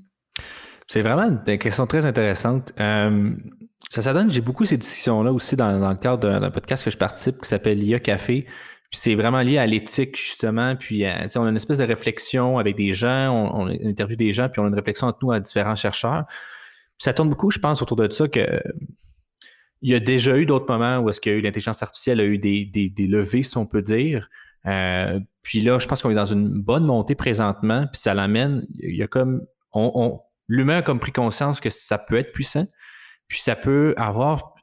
C'est vraiment une question très intéressante. Euh, ça, ça donne, j'ai beaucoup ces discussions-là aussi dans, dans le cadre d'un podcast que je participe qui s'appelle l'IA Café, c'est vraiment lié à l'éthique, justement. Puis, euh, on a une espèce de réflexion avec des gens, on, interviewe des gens, puis on a une réflexion entre nous à différents chercheurs. ça tourne beaucoup, je pense, autour de ça que il y a déjà eu d'autres moments où est-ce eu l'intelligence artificielle a eu des, des, levées, si on peut dire. Euh, puis là, je pense qu'on est dans une bonne montée présentement, puis ça l'amène. Il y a comme on, l'humain a comme pris conscience que ça peut être puissant, puis ça peut avoir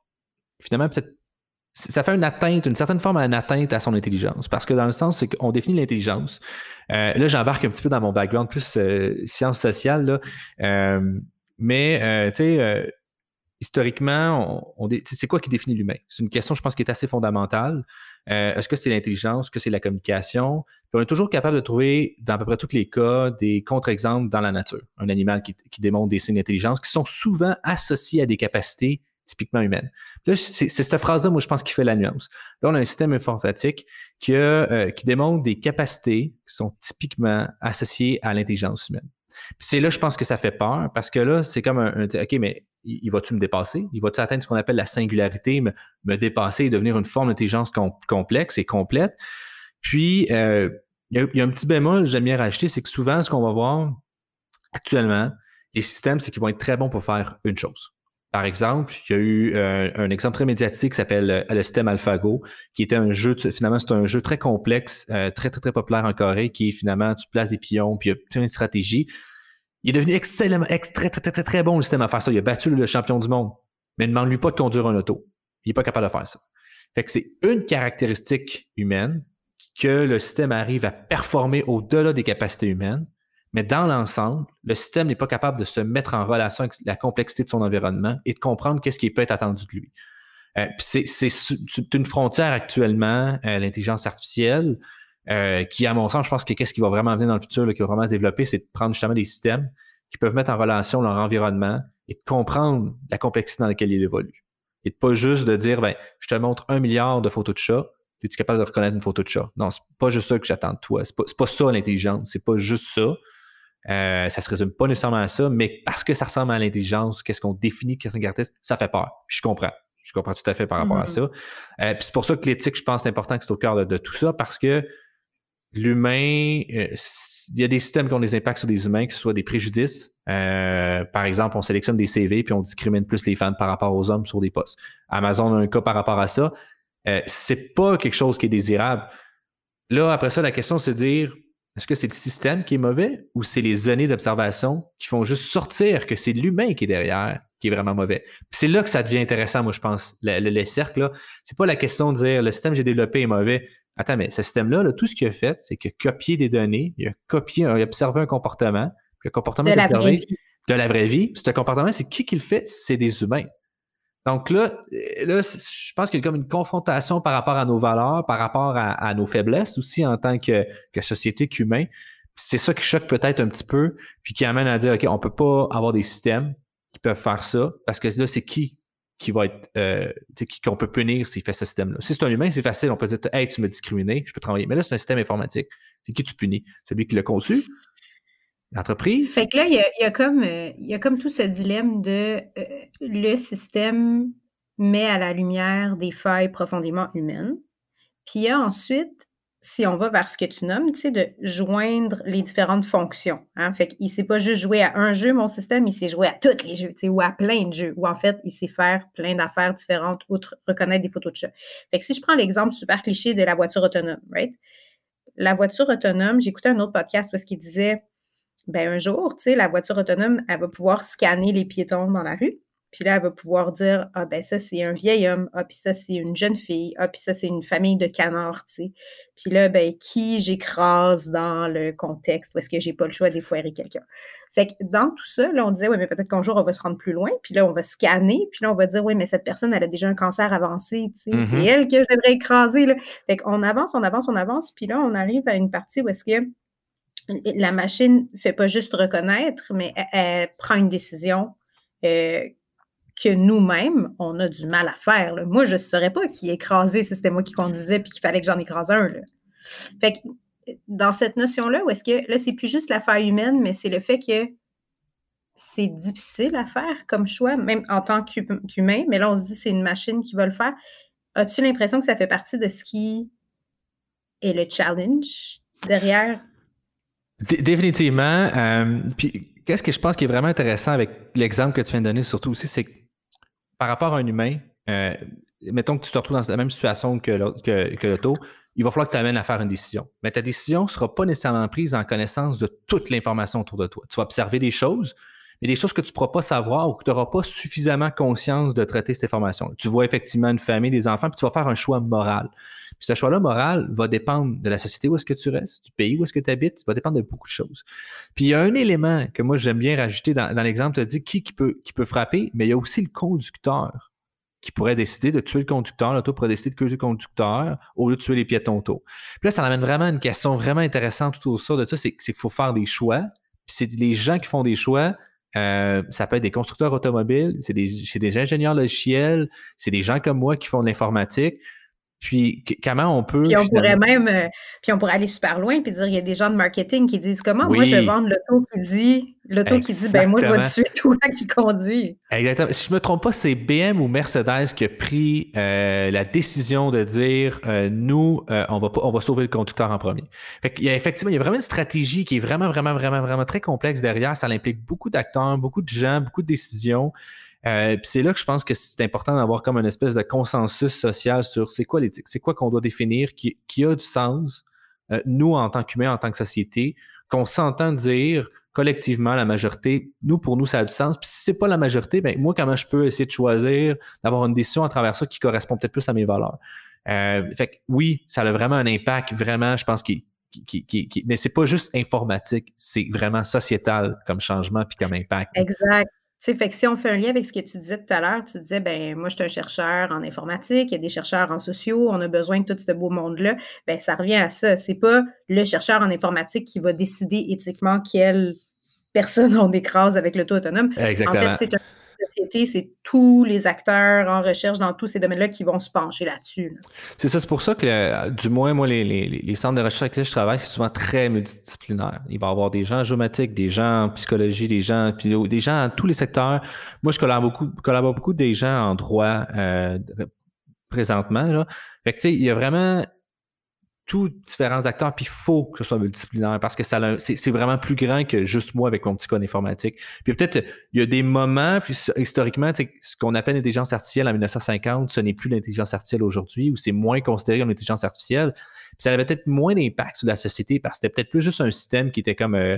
finalement peut-être ça fait une atteinte, une certaine forme d'une atteinte à son intelligence. Parce que dans le sens, c'est qu'on définit l'intelligence. Euh, là, j'embarque un petit peu dans mon background plus euh, sciences sociales. Là. Euh, mais, tu sais, historiquement, c'est quoi qui définit l'humain? C'est une question, je pense, qui est assez fondamentale. Est-ce que c'est l'intelligence? Est-ce que c'est la communication? on est toujours capable de trouver, dans à peu près tous les cas, des contre-exemples dans la nature. Un animal qui, qui démontre des signes d'intelligence qui sont souvent associés à des capacités typiquement humaine. Là, c'est cette phrase-là, moi, je pense, qui fait la nuance. Là, on a un système informatique qui, euh, qui démontre des capacités qui sont typiquement associées à l'intelligence humaine. c'est là, je pense que ça fait peur parce que là, c'est comme un, OK, mais il, va-tu me dépasser? Il va-tu atteindre ce qu'on appelle la singularité, me, dépasser et devenir une forme d'intelligence complexe et complète? Puis, euh, il, y a, un petit bémol, j'aime bien rajouter, c'est que souvent, ce qu'on va voir actuellement, les systèmes, c'est qu'ils vont être très bons pour faire une chose. Par exemple, il y a eu euh, un exemple très médiatique qui s'appelle euh, le système AlphaGo, qui était un jeu, finalement, c'est un jeu très complexe, euh, très, très, très populaire en Corée, qui est finalement, tu places des pions, puis il y a stratégie. Il est devenu excellemment, très, très, très, très, très bon le système à faire ça. Il a battu le champion du monde. Mais ne demande-lui pas de conduire un auto. Il n'est pas capable de faire ça. Fait que c'est une caractéristique humaine que le système arrive à performer au-delà des capacités humaines mais dans l'ensemble, le système n'est pas capable de se mettre en relation avec la complexité de son environnement et de comprendre qu'est-ce qui peut être attendu de lui. Euh, c'est une frontière actuellement, euh, l'intelligence artificielle, euh, qui, à mon sens, je pense que qu'est-ce qui va vraiment venir dans le futur, qui va vraiment se développer, c'est de prendre justement des systèmes qui peuvent mettre en relation leur environnement et de comprendre la complexité dans laquelle il évolue. Et de pas juste de dire, ben, je te montre un milliard de photos de chats, es-tu capable de reconnaître une photo de chat? Non, c'est pas juste ça que j'attends de toi. C'est pas, pas ça l'intelligence. C'est pas juste ça. Euh, ça se résume pas nécessairement à ça, mais parce que ça ressemble à l'intelligence, qu'est-ce qu'on définit qu'est-ce caractéristique, ça fait peur. je comprends. Je comprends tout à fait par rapport à mm-hmm. ça. Euh, c'est pour ça que l'éthique, je pense, c'est important que c'est au cœur de, tout ça, parce que l'humain, euh, il y a des systèmes qui ont des impacts sur des humains, que ce soit des préjudices. par exemple, on sélectionne des CV puis on discrimine plus les femmes par rapport aux hommes sur des postes. Amazon a un cas par rapport à ça. c'est pas quelque chose qui est désirable. Là, après ça, la question, c'est de dire est-ce que c'est le système qui est mauvais ou c'est les années d'observation qui font juste sortir que c'est l'humain qui est derrière qui est vraiment mauvais? c'est là que ça devient intéressant, moi, je pense. Le, le, cercle, là, c'est pas la question de dire le système que j'ai développé est mauvais. Attends, mais ce système-là, tout ce qu'il a fait, c'est qu'il a copié des données, il a copié, il a observé un comportement, puis le comportement de la vraie vie. De la vraie vie. ce comportement, c'est qui qui le fait? C'est des humains. Donc là, euh, là je pense qu'il y a comme une confrontation par rapport à nos valeurs, par rapport à, nos faiblesses aussi en tant que, société qu'humain. C'est ça qui choque peut-être un petit peu, puis qui amène à dire, OK, on peut pas avoir des systèmes qui peuvent faire ça, parce que là, c'est qui qui va être, euh, qu'on peut punir s'il fait ce système-là. Si c'est un humain, c'est facile, on peut dire, hey, tu m'as discriminé, je peux travailler. Mais là, c'est un système informatique. C'est qui tu punis? Celui qui l'a conçu, l'entreprise? Fait que là, il y a, comme, euh, il y a comme tout ce dilemme de euh, le système met à la lumière des failles profondément humaines. Puis il y a ensuite, si on va vers ce que tu nommes, tu sais, de joindre les différentes fonctions. Hein? Fait qu'il ne s'est pas juste joué à un jeu, mon système, il s'est joué à tous les jeux, tu sais, ou à plein de jeux, ou en fait, il sait faire plein d'affaires différentes, outre reconnaître des photos de chat. Fait que si je prends l'exemple super cliché de la voiture autonome, right? La voiture autonome, j'écoutais un autre podcast parce qu'il disait ben un jour, tu sais, la voiture autonome, elle va pouvoir scanner les piétons dans la rue. Puis là, elle va pouvoir dire Ah, ben ça, c'est un vieil homme. Ah, puis ça, c'est une jeune fille. Ah, puis ça, c'est une famille de canards, tu sais. Puis là, ben, qui j'écrase dans le contexte parce que j'ai pas le choix d'effoirer quelqu'un? Fait que dans tout ça, là, on disait Oui, mais peut-être qu'un jour, on va se rendre plus loin. Puis là, on va scanner. Puis là, on va dire Oui, mais cette personne, elle a déjà un cancer avancé, tu sais. C'est mm-hmm. elle que je devrais écraser, là. Fait qu'on avance, on avance, on avance. Puis là, on arrive à une partie où est-ce que la machine ne fait pas juste reconnaître, mais elle, prend une décision euh, que nous-mêmes, on a du mal à faire. Moi, je ne saurais pas qui écrasait si c'était moi qui conduisais puis qu'il fallait que j'en écrase un. Que dans cette notion-là, où est-ce que là, c'est plus juste l'affaire humaine, mais c'est le fait que c'est difficile à faire comme choix, même en tant qu'humain, mais là, on se dit c'est une machine qui va le faire. As-tu l'impression que ça fait partie de ce qui est le challenge derrière Définitivement. Euh, puis, qu'est-ce que je pense qui est vraiment intéressant avec l'exemple que tu viens de donner, surtout aussi, c'est que par rapport à un humain, euh, mettons que tu te retrouves dans la même situation que l'auto, il va falloir que tu amènes à faire une décision. Mais ta décision ne sera pas nécessairement prise en connaissance de toute l'information autour de toi. Tu vas observer des choses, mais des choses que tu ne pourras pas savoir ou que tu n'auras pas suffisamment conscience de traiter cette information. Tu vois effectivement une famille, des enfants, puis tu vas faire un choix moral. Puis ce choix-là moral va dépendre de la société où est-ce que tu restes, du pays où est-ce que tu habites, va dépendre de beaucoup de choses. Puis il y a un élément que moi j'aime bien rajouter dans, l'exemple, tu as dit qui, peut, frapper, mais il y a aussi le conducteur qui pourrait décider de tuer le conducteur, l'auto pourrait décider de tuer le conducteur au lieu de tuer les piétons auto. Puis là, ça amène vraiment une question vraiment intéressante tout autour de ça, c'est qu'il faut faire des choix. Puis c'est les gens qui font des choix, euh, ça peut être des constructeurs automobiles, c'est des, des ingénieurs logiciels, c'est des gens comme moi qui font de l'informatique. Puis comment on peut. Puis on pourrait même, euh, puis on pourrait aller super loin puis dire il y a des gens de marketing qui disent comment moi je vais vendre l'auto qui dit l'auto qui dit ben moi je vais tuer toi qui conduis. Exactement. Si je me trompe pas, c'est BM ou Mercedes qui a pris euh, la décision de dire euh, nous on va pas, on va sauver le conducteur en premier. Fait il y a effectivement il y a vraiment une stratégie qui est vraiment vraiment vraiment vraiment très complexe derrière. Ça implique beaucoup d'acteurs, beaucoup de gens, beaucoup de décisions. Euh, c'est là que je pense que c'est important d'avoir comme une espèce de consensus social sur c'est quoi l'éthique, c'est quoi qu'on doit définir qui, qui, a du sens, euh, nous en tant qu'humains, en tant que société, qu'on s'entend dire collectivement la majorité, nous pour nous ça a du sens. Puis si c'est pas la majorité, ben moi comment je peux essayer de choisir d'avoir une décision à travers ça qui correspond peut-être plus à mes valeurs? Euh, fait que oui, ça a vraiment un impact vraiment, je pense qui qui, qui, qui, mais c'est pas juste informatique, c'est vraiment sociétal comme changement puis comme impact. Exact sais, fait que si on fait un lien avec ce que tu disais tout à l'heure, tu disais, ben moi, je suis un chercheur en informatique, il y a des chercheurs en sociaux, on a besoin de tout ce beau monde-là. Ben, ça revient à ça. C'est pas le chercheur en informatique qui va décider éthiquement quelle personne on écrase avec l'auto autonome. Exactement. En fait, c'est un c'est tous les acteurs en recherche dans tous ces domaines-là qui vont se pencher là-dessus. C'est ça, c'est pour ça que, du moins, moi, les, centres de recherche avec lesquels je travaille, c'est souvent très multidisciplinaire. Il va y avoir des gens en géomatique, des gens en psychologie, des gens des gens dans tous les secteurs. Moi, je collabore beaucoup, collabore beaucoup des gens en droit euh, présentement. Fait que, tu sais, il y a vraiment tous différents acteurs, puis il faut que ce soit multidisciplinaire parce que c'est vraiment plus grand que juste moi avec mon petit code informatique. Puis peut-être il y a des moments, puis historiquement, ce qu'on appelle l'intelligence artificielle en 1950, ce n'est plus l'intelligence artificielle aujourd'hui, ou c'est moins considéré comme l'intelligence artificielle. Puis ça avait peut-être moins d'impact sur la société parce que c'était peut-être plus juste un système qui était comme, euh,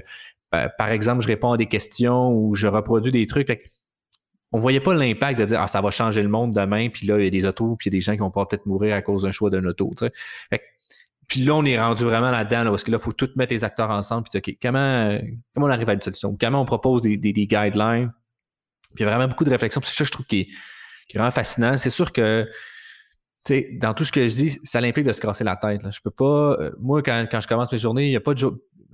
par exemple, je réponds à des questions ou je reproduis des trucs. On on voyait pas l'impact de dire ah ça va changer le monde demain puis là il y a des autos puis il y a des gens qui vont peut-être mourir à cause d'un choix d'un auto tu sais. Puis là, on est rendu vraiment là-dedans, parce que là, il faut tout mettre les acteurs ensemble. Puis, OK, comment, comment on arrive à une solution? Comment on propose des, des, guidelines? Puis, il y a vraiment beaucoup de réflexion. C'est ça, je trouve, qui est, vraiment fascinant. C'est sûr que, tu sais, dans tout ce que je dis, ça l'implique de se casser la tête. Je peux pas. Euh, moi, quand, quand, je commence mes journées, il n'y a pas de jour.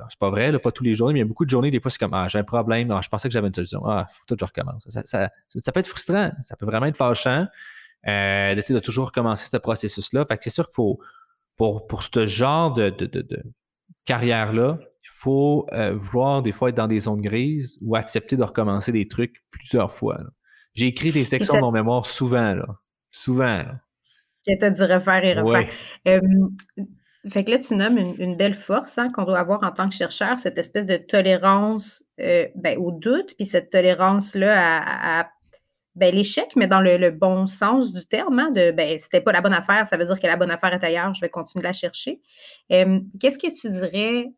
C'est pas vrai, pas tous les jours, mais il y a beaucoup de journées, des fois, c'est comme Ah, j'ai un problème, ah, je pensais que j'avais une solution. Ah, faut tout que je recommence. Ça, ça, ça, peut être frustrant, ça peut vraiment être fâchant euh, d'essayer de toujours recommencer ce processus-là. Fait que c'est sûr qu'il faut pour, pour ce genre de, carrière-là, il faut euh, vouloir des fois être dans des zones grises ou accepter de recommencer des trucs plusieurs fois. J'ai écrit des sections de mon mémoire souvent, là. Souvent. Là. Qui t'a dit refaire et refaire. fait que là, tu nommes une, belle force hein, qu'on doit avoir en tant que chercheur, cette espèce de tolérance euh, ben, au doute, puis cette tolérance-là à, ben, l'échec, mais dans le, bon sens du terme, hein, de ben, c'était pas la bonne affaire, ça veut dire que la bonne affaire est ailleurs, je vais continuer de la chercher. Qu'est-ce que tu dirais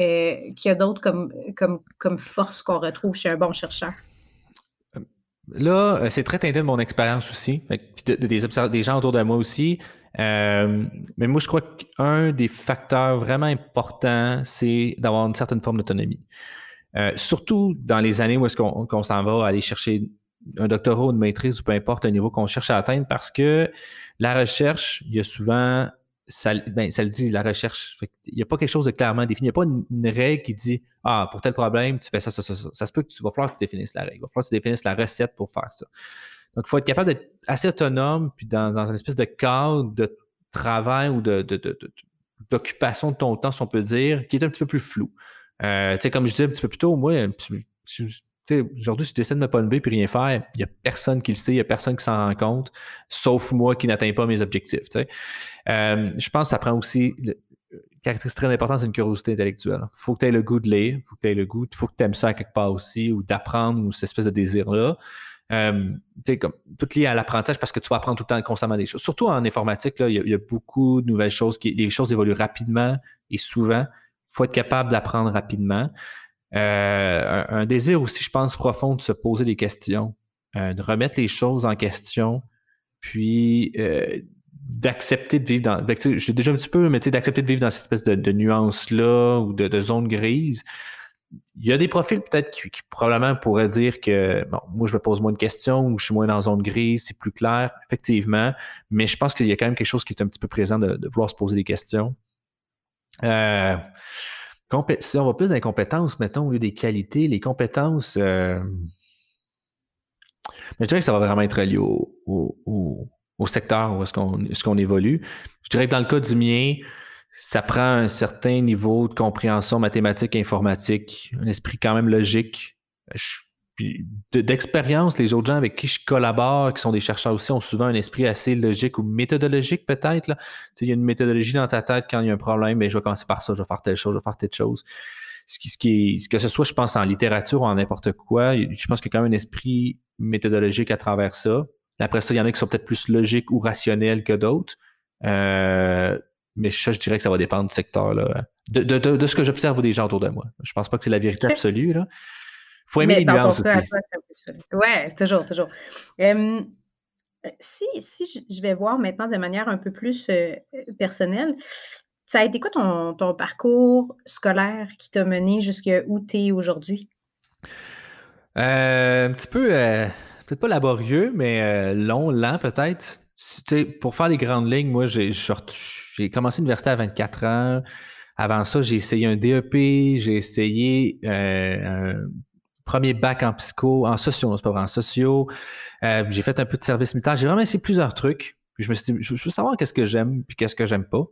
euh, qu'il y a d'autre comme, force qu'on retrouve chez un bon chercheur? Là, euh, c'est très teinté de mon expérience aussi, de, des, des, gens autour de moi aussi. Euh, mais moi, je crois qu'un des facteurs vraiment importants, c'est d'avoir une certaine forme d'autonomie. surtout dans les années où est-ce qu'on s'en va aller chercher un doctorat ou une maîtrise ou peu importe le niveau qu'on cherche à atteindre parce que la recherche, il y a souvent, ça, ben, ça le dit, la recherche, il n'y a pas quelque chose de clairement défini. Il n'y a pas une, règle qui dit Ah, pour tel problème, tu fais ça, ça, ça, ça. Ça se peut que tu vas falloir que tu définisses la règle. Il va falloir que tu définisses la recette pour faire ça. Donc, il faut être capable d'être assez autonome, puis dans, dans une espèce de cadre de travail ou de, d'occupation de, ton temps, si on peut dire, qui est un petit peu plus flou. Euh, tu sais, comme je disais un petit peu plus tôt, moi, Aujourd'hui, si je décide de ne pas lever et rien faire, il n'y a personne qui le sait, il n'y a personne qui s'en rend compte, sauf moi qui n'atteins pas mes objectifs. Euh, je pense que ça prend aussi. une caractéristique très importante, c'est une curiosité intellectuelle. Il faut que tu aies le goût de lire, il faut que tu aies le goût, il faut que tu aimes ça quelque part aussi, ou d'apprendre, ou cette espèce de désir-là. Euh, tout lié à l'apprentissage parce que tu vas apprendre tout le temps constamment des choses. Surtout en informatique, il, y a, beaucoup de nouvelles choses, qui, les choses évoluent rapidement et souvent. Il faut être capable d'apprendre rapidement. Euh, un, désir aussi, je pense, profond de se poser des questions, de remettre les choses en question, puis d'accepter de vivre dans. Ben, j'ai déjà un petit peu, mais d'accepter de vivre dans cette espèce de, de nuance-là ou de, de zone grise il y a des profils peut-être qui, probablement pourraient dire que bon, moi je me pose moins de questions ou je suis moins dans zone grise, c'est plus clair, effectivement, mais je pense qu'il y a quand même quelque chose qui est un petit peu présent de, vouloir se poser des questions. Euh, si on va plus dans les compétences, mettons, au lieu des qualités, les compétences, euh, je dirais que ça va vraiment être lié au, secteur où est-ce qu'on évolue. Je dirais que dans le cas du mien, ça prend un certain niveau de compréhension mathématique, informatique, un esprit quand même logique. D'expérience, les autres gens avec qui je collabore, qui sont des chercheurs aussi, ont souvent un esprit assez logique ou méthodologique peut-être. Il y a une méthodologie dans ta tête quand il y a un problème, mais je vais commencer par ça, je vais faire telle chose, je vais faire telle chose. Ce qui, ce qui est, que ce soit, je pense, en littérature ou en n'importe quoi, je pense qu'il y a quand même un esprit méthodologique à travers ça. Après ça, il y en a qui sont peut-être plus logiques ou rationnels que d'autres. Euh, mais ça, je dirais que ça va dépendre du secteur. Là. De, de, de, ce que j'observe des gens autour de moi. Je pense pas que c'est la vérité absolue. Il faut aimer les nuances aussi. Oui, c'est toujours, toujours. si, si je vais voir maintenant de manière un peu plus euh, personnelle, ça a été quoi ton, ton parcours scolaire qui t'a mené jusqu'à où tu es aujourd'hui? Euh, un petit peu, euh, peut-être pas laborieux, mais long, lent peut-être pour faire les grandes lignes, moi, j'ai commencé l'université à 24 ans. Avant ça, j'ai essayé un DEP, j'ai essayé euh, un premier bac en psycho, en socio, c'est pas vrai, en socio. Euh, j'ai fait un peu de service militaire. J'ai vraiment essayé plusieurs trucs. Puis je me suis dit, je, veux savoir qu'est-ce que j'aime puis qu'est-ce que j'aime pas.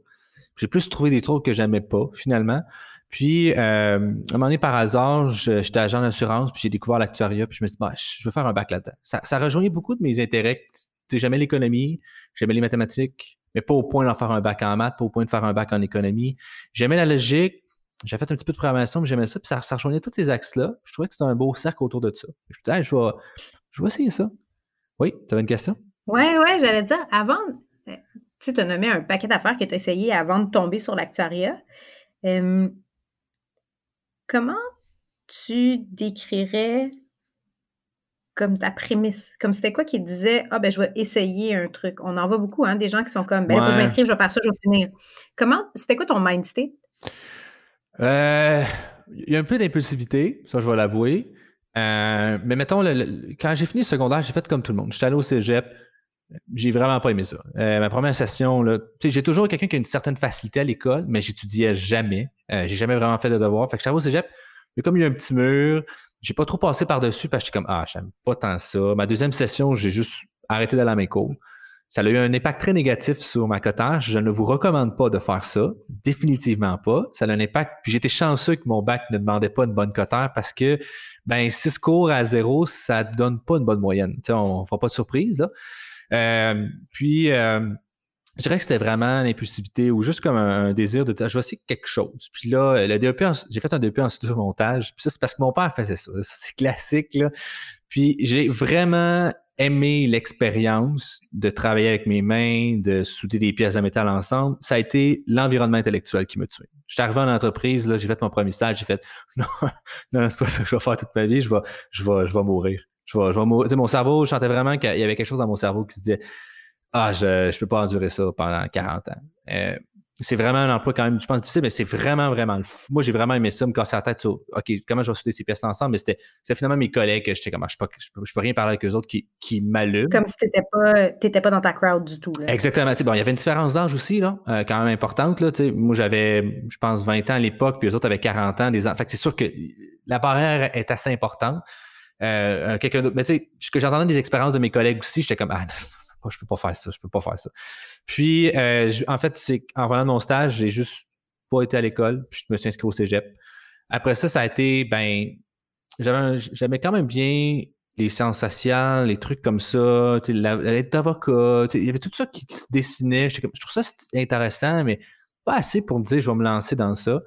J'ai plus trouvé des trucs que j'aimais pas, finalement. Puis, euh, à un moment donné, par hasard, j'étais agent d'assurance, puis j'ai découvert l'actuariat, puis je me suis dit, bah, je veux faire un bac là-dedans. Ça, ça rejoignait beaucoup de mes intérêts j'aimais l'économie, j'aimais les mathématiques, mais pas au point d'en faire un bac en maths, pas au point de faire un bac en économie. J'aimais la logique, j'ai fait un petit peu de programmation, mais j'aimais ça, puis ça, rejoignait tous ces axes-là. Je trouvais que c'était un beau cercle autour de ça. Je me disais, je, vais, je vais essayer ça. Oui, tu avais une question? Oui, oui, j'allais dire, avant, euh, tu sais, tu as nommé un paquet d'affaires que tu as essayé avant de tomber sur l'actuariat. comment tu décrirais comme ta prémisse? Comme c'était quoi qui disait Ah, ben, je vais essayer un truc? On en voit beaucoup, hein, des gens qui sont comme Ben, il faut que je m'inscrive, je vais faire ça, je vais finir. Comment, c'était quoi ton mind Euh, il y a un peu d'impulsivité, ça, je vais l'avouer. Euh, mais mettons, quand j'ai fini le secondaire, j'ai fait comme tout le monde. J'étais allé au cégep, j'ai vraiment pas aimé ça. Euh, ma première session, j'ai toujours quelqu'un qui a une certaine facilité à l'école, mais j'étudiais jamais. j'ai jamais vraiment fait de devoir. Fait que j'étais au cégep, il y a comme un petit mur, j'ai pas trop passé par-dessus parce que j'étais comme Ah, j'aime pas tant ça. Ma deuxième session, j'ai juste arrêté d'aller à mes cours. Ça a eu un impact très négatif sur ma cotage. Je ne vous recommande pas de faire ça. Définitivement pas. Ça a un impact. Puis j'étais chanceux que mon bac ne demandait pas une bonne cotère parce que ben six cours à zéro, ça ne donne pas une bonne moyenne. Tu sais, on ne fera pas de surprise. Là. Euh, puis euh, je dirais que c'était vraiment l'impulsivité ou juste comme un, désir de je vais essayer quelque chose. Puis là, le DEP, j'ai fait un DEP en studio montage. Puis ça, c'est parce que mon père faisait ça. ça c'est classique. Là. Puis j'ai vraiment aimé l'expérience de travailler avec mes mains, de souder des pièces de métal ensemble. Ça a été l'environnement intellectuel qui me tué. Je suis arrivé en entreprise, là, j'ai fait mon premier stage, j'ai fait non, non, c'est pas ça que je vais faire toute ma vie, je vais, je vais, je vais mourir. Je vais, je vais mourir. mon cerveau, je sentais vraiment qu'il y avait quelque chose dans mon cerveau qui se disait ah, je ne peux pas endurer ça pendant 40 ans. Euh, c'est vraiment un emploi quand même, je pense, difficile, mais c'est vraiment, vraiment. Moi, j'ai vraiment aimé ça, me casser la tête sur OK, comment je vais souder ces pièces ensemble, mais c'était finalement mes collègues que j'étais comme, ah, je ne peux, peux, rien parler avec eux autres qui, qui m'allument. Comme si tu n'étais pas, pas dans ta crowd du tout. Exactement. bon, il y avait une différence d'âge aussi, là, euh, quand même importante. Là, moi, j'avais, je pense, 20 ans à l'époque, puis eux autres avaient 40 ans. Des ans. Fait c'est sûr que la barrière est assez importante. Euh, quelqu'un d'autre. Mais tu sais, ce que j'entendais des expériences de mes collègues aussi, j'étais comme, ah, je peux pas faire ça, je peux pas faire ça. Puis, euh, en fait, c'est en venant de mon stage, j'ai juste pas été à l'école, puis je me suis inscrit au cégep. Après ça, ça a été, ben, j'avais quand même bien les sciences sociales, les trucs comme ça, l'aide d'avocat, il y avait tout ça qui, se dessinait. Je trouve ça intéressant, mais pas assez pour me dire je vais me lancer dans ça.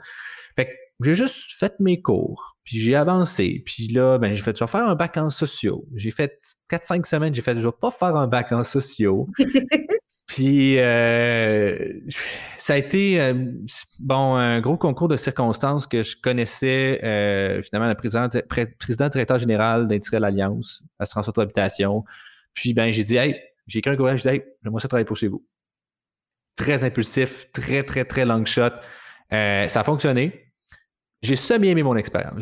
J'ai juste fait mes cours, puis j'ai avancé. Puis là, ben, j'ai fait, je vais faire un bac en sociaux. J'ai fait 4-5 semaines, j'ai fait, je vais pas faire un bac en sociaux. Puis euh, ça a été euh, bon un gros concours de circonstances que je connaissais euh, finalement le président, président directeur général d'Industriel Alliance, Assurance Auto Habitation. Puis ben j'ai dit hey, j'ai écrit un courriel, j'ai dit hey, j'aimerais ça travailler pour chez vous. Très impulsif, très très très long shot. ça a fonctionné. J'ai semi-aimé mon expérience.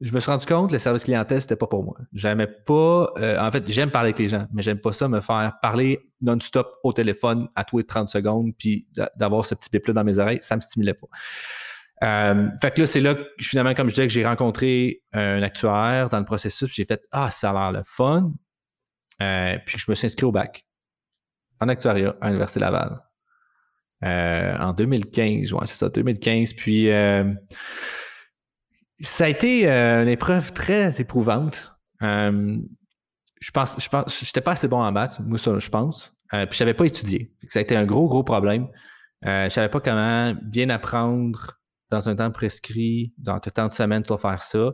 Je me suis rendu compte que le service clientèle, c'était pas pour moi. J'aimais pas. Euh, en fait, j'aime parler avec les gens, mais j'aime pas ça me faire parler non-stop au téléphone à tous les 30 secondes, puis d'avoir ce petit bip-là dans mes oreilles, ça me stimulait pas. Euh, fait que là, c'est là que finalement, comme je disais, que j'ai rencontré un actuaire dans le processus, j'ai fait Ah, ça a l'air le fun. Euh, puis je me suis inscrit au bac en actuariat à l'Université Laval. en 2015, ouais, c'est ça, 2015. Puis ça a été euh, une épreuve très éprouvante. Euh, je pense, je pense, j'étais pas assez bon en maths, moi ça, je pense. Euh, puis je savais pas étudier. Ça a été un gros, gros problème. Euh, je savais pas comment bien apprendre dans un temps prescrit, dans tant de semaines, tu faire ça.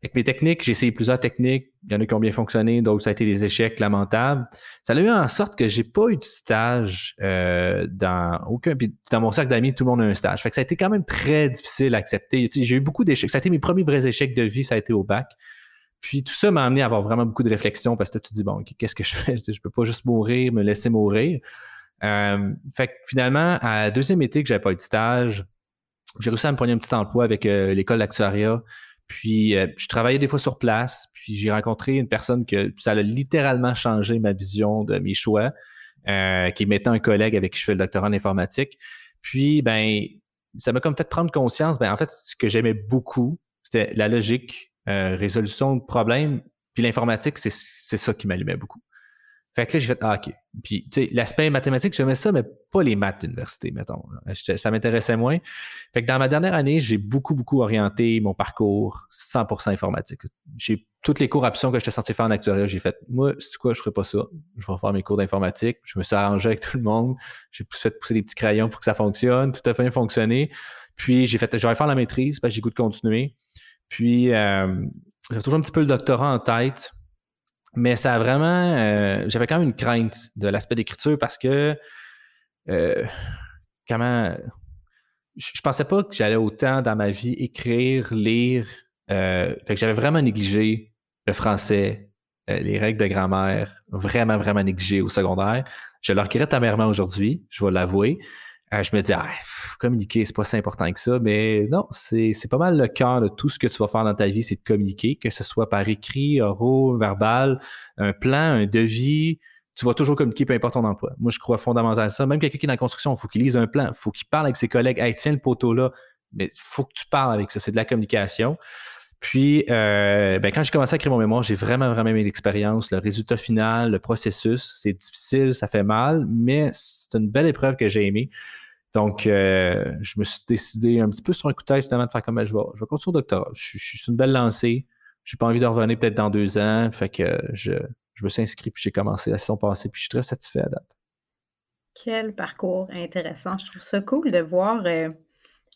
Avec mes techniques, j'ai essayé plusieurs techniques. Il y en a qui ont bien fonctionné, d'autres ça a été des échecs lamentables. Ça a eu en sorte que j'ai pas eu de stage euh, dans aucun. Puis dans mon cercle d'amis, tout le monde a un stage. Fait que ça a été quand même très difficile à accepter. j'ai eu beaucoup d'échecs. Ça a été mes premiers vrais échecs de vie, ça a été au bac. Puis tout ça m'a amené à avoir vraiment beaucoup de réflexion parce que tu te dis, bon, qu'est-ce que je fais? Je peux pas juste mourir, me laisser mourir. Euh, fait que finalement, à deuxième été que j'avais pas eu de stage, j'ai réussi à me prendre un petit emploi avec euh, l'école d'actuariat. Puis, euh, je travaillais des fois sur place, puis j'ai rencontré une personne que ça a littéralement changé ma vision de mes choix, euh, qui est maintenant un collègue avec qui je fais le doctorat en informatique. Puis, ben, ça m'a comme fait prendre conscience, ben, en fait, ce que j'aimais beaucoup, c'était la logique, euh, résolution de problèmes, puis l'informatique, c'est ça qui m'allumait beaucoup. Fait que là, j'ai fait, ah, OK. Puis, tu sais, l'aspect mathématique, j'aimais ça, mais pas les maths d'université, mettons. Ça m'intéressait moins. Fait que dans ma dernière année, j'ai beaucoup, beaucoup orienté mon parcours 100% informatique. J'ai toutes les cours options que j'étais censé faire en actuariat, j'ai fait, moi, c'est quoi, je ferai pas ça? Je vais faire mes cours d'informatique. Je me suis arrangé avec tout le monde. J'ai fait pousser des petits crayons pour que ça fonctionne. Tout a bien fonctionné. Puis, j'ai fait, je faire la maîtrise, parce que j'ai goût de continuer. Puis, euh, j'ai toujours un petit peu le doctorat en tête mais ça a vraiment. Euh, j'avais quand même une crainte de l'aspect d'écriture parce que. Euh, comment. Je, pensais pas que j'allais autant dans ma vie écrire, lire. Euh, que j'avais vraiment négligé le français, les règles de grammaire, vraiment, vraiment négligé au secondaire. Je le regrette amèrement aujourd'hui, je vais l'avouer. Euh, je me dis, ah, communiquer, c'est pas si important que ça, mais non, c'est pas mal le cœur de tout ce que tu vas faire dans ta vie, c'est de communiquer, que ce soit par écrit, oraux, verbal, un plan, un devis, tu vas toujours communiquer, peu importe ton emploi. Moi, je crois fondamentalement ça. Même quelqu'un qui est dans la construction, il faut qu'il lise un plan, il faut qu'il parle avec ses collègues, tiens le poteau là, mais il faut que tu parles avec ça, c'est de la communication. Puis, euh, ben, quand j'ai commencé à écrire mon mémoire, j'ai vraiment, vraiment aimé l'expérience, le résultat final, le processus. C'est difficile, ça fait mal, mais c'est une belle épreuve que j'ai aimée. Donc, euh, je me suis décidé un petit peu sur un coup de tête, finalement, de faire comme ben, je vais, je vais continuer au doctorat. Je, suis une belle lancée. J'ai pas envie de revenir peut-être dans deux ans. Fait que je, je me suis inscrit puis j'ai commencé la saison passée puis je suis très satisfait à date. Quel parcours intéressant. Je trouve ça cool de voir euh,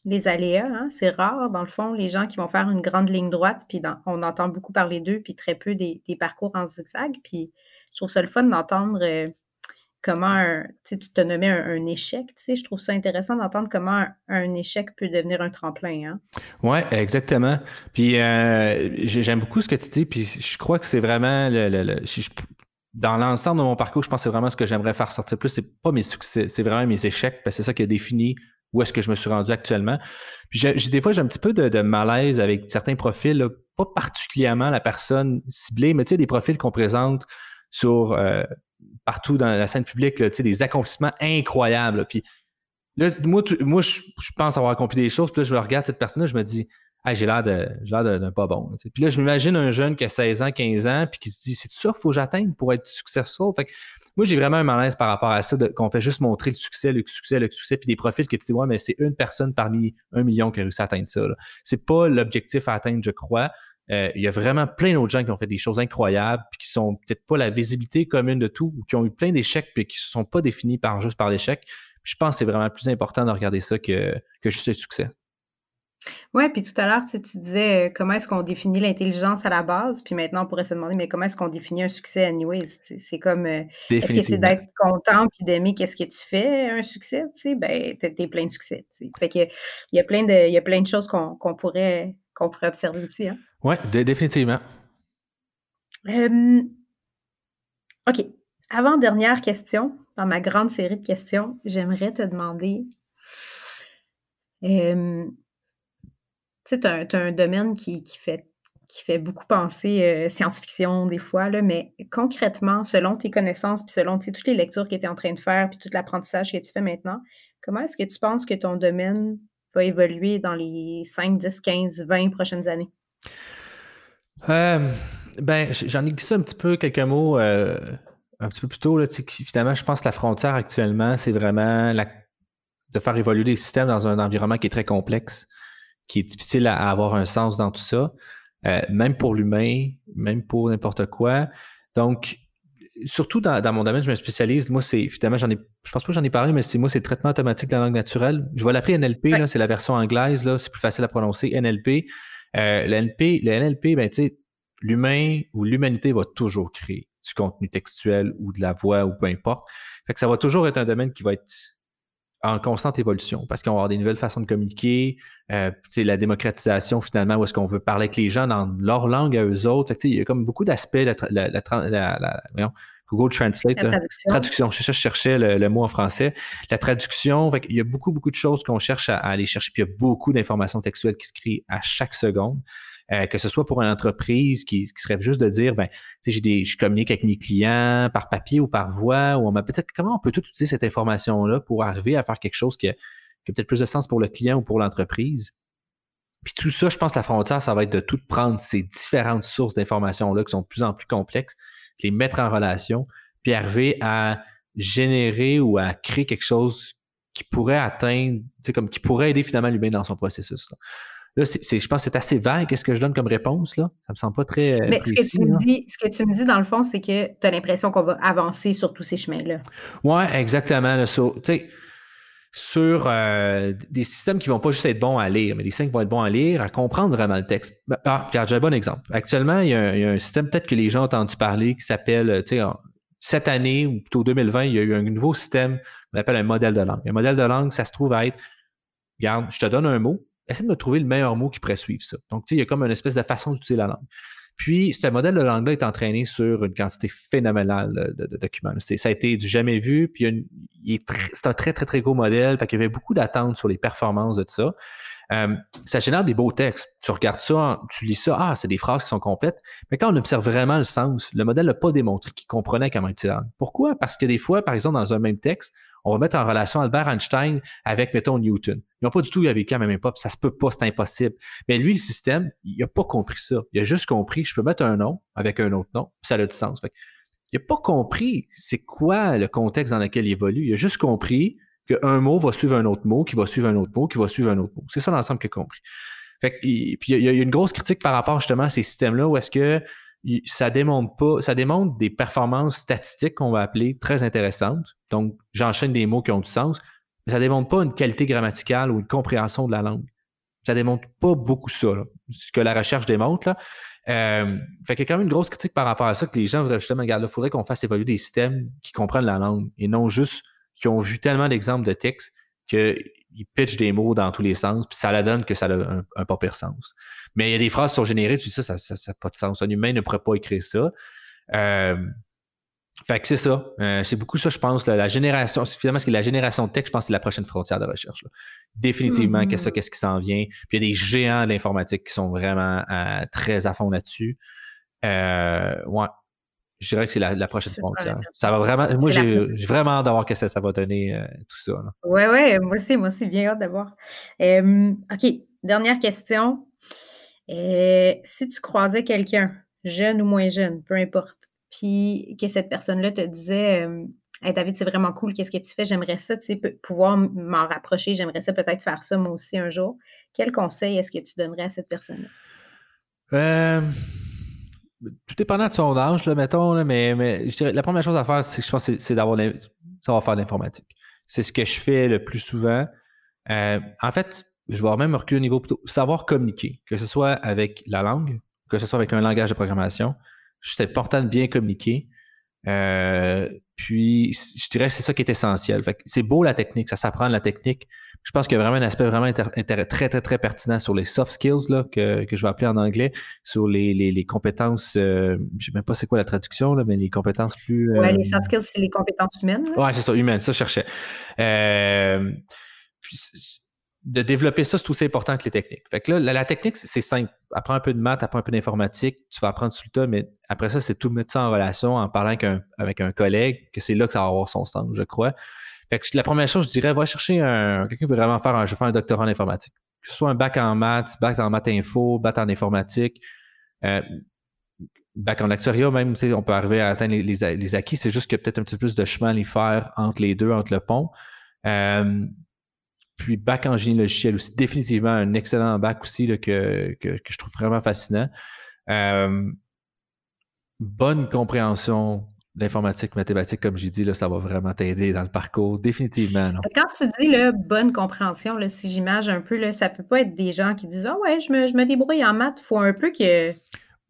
les aléas. Hein. C'est rare, dans le fond, les gens qui vont faire une grande ligne droite, puis on entend beaucoup parler d'eux, puis très peu des, parcours en zigzag. Puis je trouve ça le fun d'entendre. Euh, comment tu te nommais un, un échec, je trouve ça intéressant d'entendre comment un, échec peut devenir un tremplin. Hein? Oui, exactement. Puis euh, j'aime beaucoup ce que tu dis, puis je crois que c'est vraiment le, dans l'ensemble de mon parcours, je pense que c'est vraiment ce que j'aimerais faire sortir plus. C'est pas mes succès, c'est vraiment mes échecs, parce que c'est ça qui a défini où est-ce que je me suis rendu actuellement. Puis des fois, j'ai un petit peu de, malaise avec certains profils, pas particulièrement la personne ciblée, mais tu sais, des profils qu'on présente sur euh, partout dans la scène publique, là, des accomplissements incroyables. Puis là, moi, moi je, pense avoir accompli des choses, puis là, je regarde cette personne-là, je me dis, j'ai l'air d'un pas bon. Puis là, je m'imagine un jeune qui a 16 ans, 15 ans, puis qui se dit, c'est ça qu'il faut que j'atteigne pour être successful. Moi, j'ai vraiment un malaise par rapport à ça, qu'on fait juste montrer le succès, le succès, le succès, puis des profils que tu dis, ouais, mais c'est une personne parmi un million qui a réussi à atteindre ça. C'est pas l'objectif à atteindre, je crois. Euh, il y a vraiment plein d'autres gens qui ont fait des choses incroyables, puis qui sont peut-être pas la visibilité commune de tout, ou qui ont eu plein d'échecs, puis qui ne sont pas définis par juste par l'échec. Je pense que c'est vraiment plus important de regarder ça que, que juste le succès. Oui, puis tout à l'heure, tu, disais euh, comment est-ce qu'on définit l'intelligence à la base, puis maintenant on pourrait se demander, mais comment est-ce qu'on définit un succès anyways? C'est comme, euh, est-ce que c'est d'être content puis d'aimer qu'est-ce que tu fais, un succès? Tu sais, ben, t'es plein de succès. Fait que, il y a plein de, il y a plein de choses qu'on pourrait, qu'on pourrait observer aussi. Hein? Oui, définitivement. OK. Avant-dernière question, dans ma grande série de questions, j'aimerais te demander tu un domaine qui, fait, beaucoup penser euh, science-fiction des fois, mais concrètement, selon tes connaissances, puis selon toutes les lectures que tu es en train de faire, puis tout l'apprentissage que tu fais maintenant, comment est-ce que tu penses que ton domaine va évoluer dans les 5, 10, 15, 20 prochaines années? Euh, ben, j'en ai glissé un petit peu quelques mots euh, un petit peu plus tôt. Finalement, je pense que la frontière actuellement, c'est vraiment de faire évoluer les systèmes dans un environnement qui est très complexe qui est difficile à, avoir un sens dans tout ça, euh, même pour l'humain, même pour n'importe quoi. Donc, surtout dans, mon domaine, je me spécialise. Moi, c'est finalement, j'en ai, je pense pas que j'en ai parlé, mais c'est moi, c'est traitement automatique de la langue naturelle. Je vais l'appeler NLP, c'est la version anglaise, là, c'est plus facile à prononcer, NLP. Euh, le, NLP, le NLP, ben, tu sais, l'humain ou l'humanité va toujours créer du contenu textuel ou de la voix ou peu importe. Fait que ça va toujours être un domaine qui va être en constante évolution parce qu'on va avoir des nouvelles façons de communiquer, euh, la démocratisation finalement, où est-ce qu'on veut parler avec les gens dans leur langue à eux autres. il y a comme beaucoup d'aspects, la, la, Google Translate, traduction. traduction. Je, cherchais le, mot en français. La traduction, il y a beaucoup, beaucoup de choses qu'on cherche à, aller chercher, puis il y a beaucoup d'informations textuelles qui se créent à chaque seconde. Euh, que ce soit pour une entreprise qui, serait juste de dire, ben, j'ai des, je communique avec mes clients par papier ou par voix, ou on m'a peut-être comment on peut tout utiliser cette information-là pour arriver à faire quelque chose qui a, peut-être plus de sens pour le client ou pour l'entreprise? Puis tout ça, je pense que la frontière, ça va être de tout prendre ces différentes sources d'informations-là qui sont de plus en plus complexes, les mettre en relation, puis arriver à générer ou à créer quelque chose qui pourrait atteindre, comme qui pourrait aider finalement l'humain dans son processus. Là, je pense que c'est assez vague. Qu'est-ce que je donne comme réponse? Là? Ça me semble pas très. Euh, Mais ce, que tu me dis, ce que tu me dis, dans le fond, c'est que tu as l'impression qu'on va avancer sur tous ces chemins-là. Oui, exactement. sur, sur euh, des systèmes qui vont pas juste être bons à lire, mais des systèmes qui vont être bons à lire, à comprendre vraiment le texte. Ben, ah, regarde, j'ai un bon exemple. Actuellement, il y a un, système peut-être que les gens ont entendu parler qui s'appelle, tu sais, cette année ou plutôt 2020, il y a eu un nouveau système qu'on appelle un modèle de langue. Un modèle de langue, ça se trouve à être, regarde, je te donne un mot, essaie de me trouver le meilleur mot qui pourrait suivre ça. Donc, tu sais, il y a comme une espèce de façon d'utiliser la langue. Puis, ce modèle de langue-là est entraîné sur une quantité phénoménale de, documents. Ça a été du jamais vu, puis c'est un très, très, très gros modèle. Fait qu'il y avait beaucoup d'attentes sur les performances de ça. Euh, ça génère des beaux textes. Tu regardes ça, tu lis ça, ah, c'est des phrases qui sont complètes. Mais quand on observe vraiment le sens, le modèle n'a pas démontré qu'il comprenait comment utiliser la langue. Pourquoi? Parce que des fois, par exemple, dans un même texte, on va mettre en relation Albert Einstein avec, mettons, Newton. Ils n'ont pas du tout vécu la même époque, ça se peut pas, c'est impossible. Mais lui, le système, il n'a pas compris ça. Il a juste compris, je peux mettre un nom avec un autre nom, ça a du sens. il n'a pas compris c'est quoi le contexte dans lequel il évolue. Il a juste compris qu'un mot va suivre un autre mot, qui va suivre un autre mot, qui va suivre un autre mot. C'est ça l'ensemble qu'il a compris. Puis il y a une grosse critique par rapport justement à ces systèmes-là où est-ce que ça démontre pas, ça démontre des performances statistiques qu'on va appeler très intéressantes. Donc, j'enchaîne des mots qui ont du sens, mais ça démontre pas une qualité grammaticale ou une compréhension de la langue. Ça démontre pas beaucoup ça, ce que la recherche démontre. Là. Euh, fait qu'il y a quand même une grosse critique par rapport à ça que les gens voudraient justement, regarde, il faudrait qu'on fasse évoluer des systèmes qui comprennent la langue et non juste qui ont vu tellement d'exemples de textes que il pitch des mots dans tous les sens, puis ça la donne que ça a un, un pas pire sens. Mais il y a des phrases qui sont générées, tu dis ça, ça n'a pas de sens. Un humain ne pourrait pas écrire ça. Euh, fait que c'est ça. Euh, c'est beaucoup ça, je pense. la génération, finalement, ce qui est la génération de texte, je pense que c'est la prochaine frontière de recherche. Définitivement, qu'est-ce mm-hmm. qui s'en vient. Puis il y a des géants de l'informatique qui sont vraiment euh, très à fond là-dessus. ouais, je dirais que c'est la, prochaine frontière. Ça va vraiment. Moi, j'ai vraiment hâte d'avoir que ça, ça va donner euh, tout ça. Oui, oui, moi aussi, moi aussi, bien hâte d'avoir. OK, dernière question. Euh, si tu croisais quelqu'un, jeune ou moins jeune, peu importe, puis que cette personne-là te disait hey, David, c'est vraiment cool, qu'est-ce que tu fais? J'aimerais ça, tu sais, pouvoir m'en rapprocher, j'aimerais ça peut-être faire ça moi aussi un jour. Quel conseil est-ce que tu donnerais à cette personne-là? Tout dépendant de son âge, là, mettons, mais, mais je dirais, la première chose à faire, c'est je pense c'est d'avoir savoir faire l'informatique. C'est ce que je fais le plus souvent. Euh, en fait, je vais même reculer au niveau plutôt savoir communiquer, que ce soit avec la langue, que ce soit avec un langage de programmation. C'est important de bien communiquer. Euh, puis, je dirais que c'est ça qui est essentiel. c'est beau la technique, ça s'apprend la technique. Je pense qu'il y a vraiment un aspect vraiment très, très, très pertinent sur les soft skills là, que, je vais appeler en anglais, sur les, compétences, euh, je ne sais même pas c'est quoi la traduction, là, mais les compétences plus. Oui, les euh, soft skills, c'est les compétences humaines. Oui, c'est ça, humaines, ça je cherchais. puis, de développer ça, c'est aussi important que les techniques. Fait que là, la, technique, c'est simple. Apprends un peu de maths, apprends un peu d'informatique, tu vas apprendre tout le temps, mais après ça, c'est tout mettre ça en relation en parlant avec un, avec un collègue, que c'est là que ça va avoir son sens, je crois. Que la première chose, je dirais, va chercher un, quelqu'un qui veut vraiment faire un, je fais un doctorat en informatique. Que ce soit un bac en maths, bac en maths info, bac en informatique, euh, bac en actuariat même, on peut arriver à atteindre les, acquis. C'est juste qu'il y a peut-être un petit peu plus de chemin à y faire entre les deux, entre le pont. Euh, puis bac en génie logiciel aussi, définitivement un excellent bac aussi que, je trouve vraiment fascinant. Euh, bonne compréhension d'informatique, mathématiques, comme j'ai dit, là, ça va vraiment t'aider dans le parcours, définitivement. Quand tu dis là, bonne compréhension, là, si j'imagine un peu, là, ça peut pas être des gens qui disent Ah ouais, je me, je me débrouille en maths. Il faut un peu que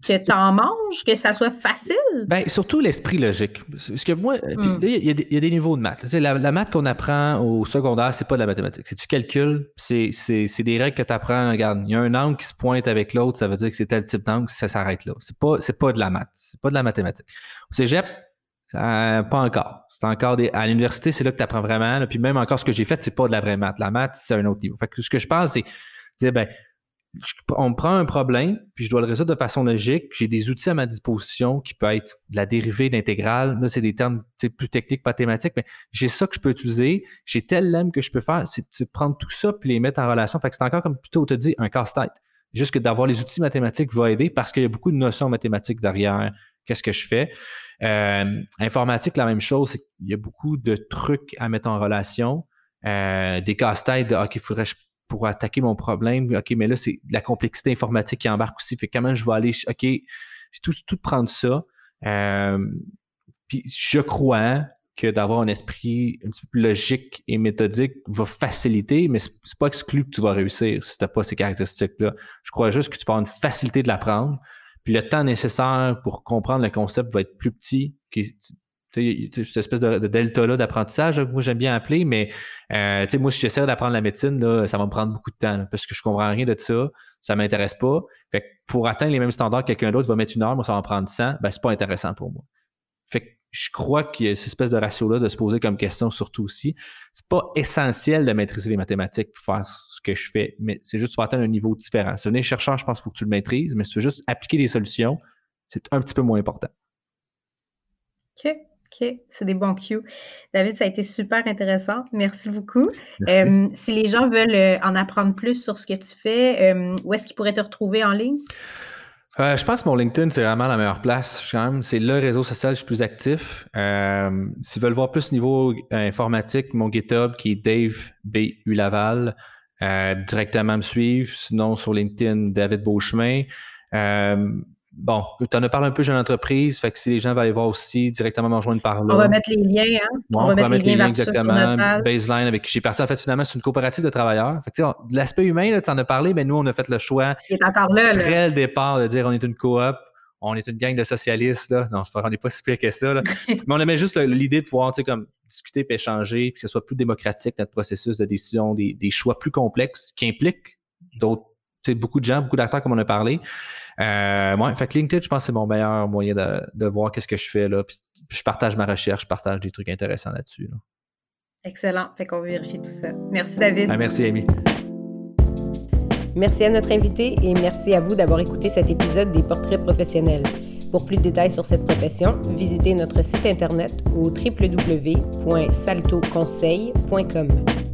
que tu en manges, que ça soit facile? Bien, surtout l'esprit logique. Parce que moi, hmm. il y, a des niveaux de maths. La, la, maths qu'on apprend au secondaire, c'est pas de la mathématique. C'est du calcul, c'est des règles que tu apprends. Regarde, il y a un angle qui se pointe avec l'autre, ça veut dire que c'est tel type d'angle, ça s'arrête là. C'est pas, pas de la maths, c'est pas de la mathématique. Au cégep, pas encore. C'est encore des. À l'université, c'est là que tu apprends vraiment. puis même encore ce que j'ai fait, c'est pas de la vraie maths. La maths, c'est un autre niveau. Fait que ce que je pense, c'est dire, ben, on prend un problème, puis je dois le résoudre de façon logique. J'ai des outils à ma disposition qui peuvent être de la dérivée, d'intégrale. Là, c'est des termes plus techniques, pas thématiques, mais j'ai ça que je peux utiliser. J'ai tel lemme que je peux faire. C'est de prendre tout ça puis les mettre en relation. Fait que c'est encore comme plutôt te dit un casse-tête. Juste que d'avoir les outils mathématiques va aider parce qu'il y a beaucoup de notions mathématiques derrière. Qu'est-ce que je fais? Euh, informatique, la même chose, c'est qu'il y a beaucoup de trucs à mettre en relation. Euh, des casse-têtes de OK, il faudrait pour attaquer mon problème. OK, mais là, c'est la complexité informatique qui embarque aussi. Fait comment je vais aller, OK, tout, tout prendre ça. Euh, puis je crois que d'avoir un esprit un petit peu logique et méthodique va faciliter, mais c'est pas exclu que tu vas réussir si tu n'as pas ces caractéristiques-là. Je crois juste que tu peux avoir une facilité de l'apprendre. Puis le temps nécessaire pour comprendre le concept va être plus petit cette espèce de, delta-là d'apprentissage, moi j'aime bien appeler, mais euh, moi, si j'essaie d'apprendre la médecine, là, ça va me prendre beaucoup de temps parce que je comprends rien de ça, ça ne m'intéresse pas. Fait que pour atteindre les mêmes standards que quelqu'un d'autre va mettre une heure, moi ça va en prendre 100, ben, c'est pas intéressant pour moi. Je crois qu'il y a cette espèce de ratio-là de se poser comme question surtout aussi. C'est pas essentiel de maîtriser les mathématiques pour faire ce que je fais, mais c'est juste pour atteindre un niveau différent. Si tu es chercheur, je pense qu'il faut que tu le maîtrises, mais si tu veux juste appliquer des solutions, c'est un petit peu moins important. OK. OK, c'est des bons cues. David, ça a été super intéressant. Merci beaucoup. Euh, si les gens veulent euh, en apprendre plus sur ce que tu fais, euh, où est-ce qu'ils pourraient te retrouver en ligne? Je pense que mon LinkedIn, c'est vraiment la meilleure place. C'est le réseau social je suis plus actif. S'ils veulent voir plus niveau informatique, mon GitHub qui est Dave B. U. Laval, directement me suivre. Sinon, sur LinkedIn, David Beauchemin bon, tu en as parlé un peu jeune entreprise, fait que si les gens veulent aller voir aussi, directement me rejoindre par là. On va mettre les liens, hein? on, va mettre les liens, exactement. Baseline avec qui j'ai parti. En fait, finalement, c'est une coopérative de travailleurs. Fait que, de l'aspect humain, tu en as parlé, mais nous, on a fait le choix. Il est encore là, Très le départ de dire on est une coop. On est une gang de socialistes, là. Non, pas, on n'est pas si pire que ça, là. mais on aimait juste l'idée de pouvoir, tu sais, comme discuter et échanger, puis que ce soit plus démocratique, notre processus de décision, des, des choix plus complexes qui impliquent d'autres, beaucoup de gens, beaucoup d'acteurs, comme on a parlé. Euh, ouais, fait que LinkedIn, je pense que c'est mon meilleur moyen de, voir qu'est-ce que je fais là. Puis, je partage ma recherche, je partage des trucs intéressants là-dessus. Excellent. Fait qu'on va vérifier tout ça. Merci, David. Ah, merci, Amy. Merci à notre invité et merci à vous d'avoir écouté cet épisode des Portraits professionnels. Pour plus de détails sur cette profession, visitez notre site internet au www.saltoconseil.com.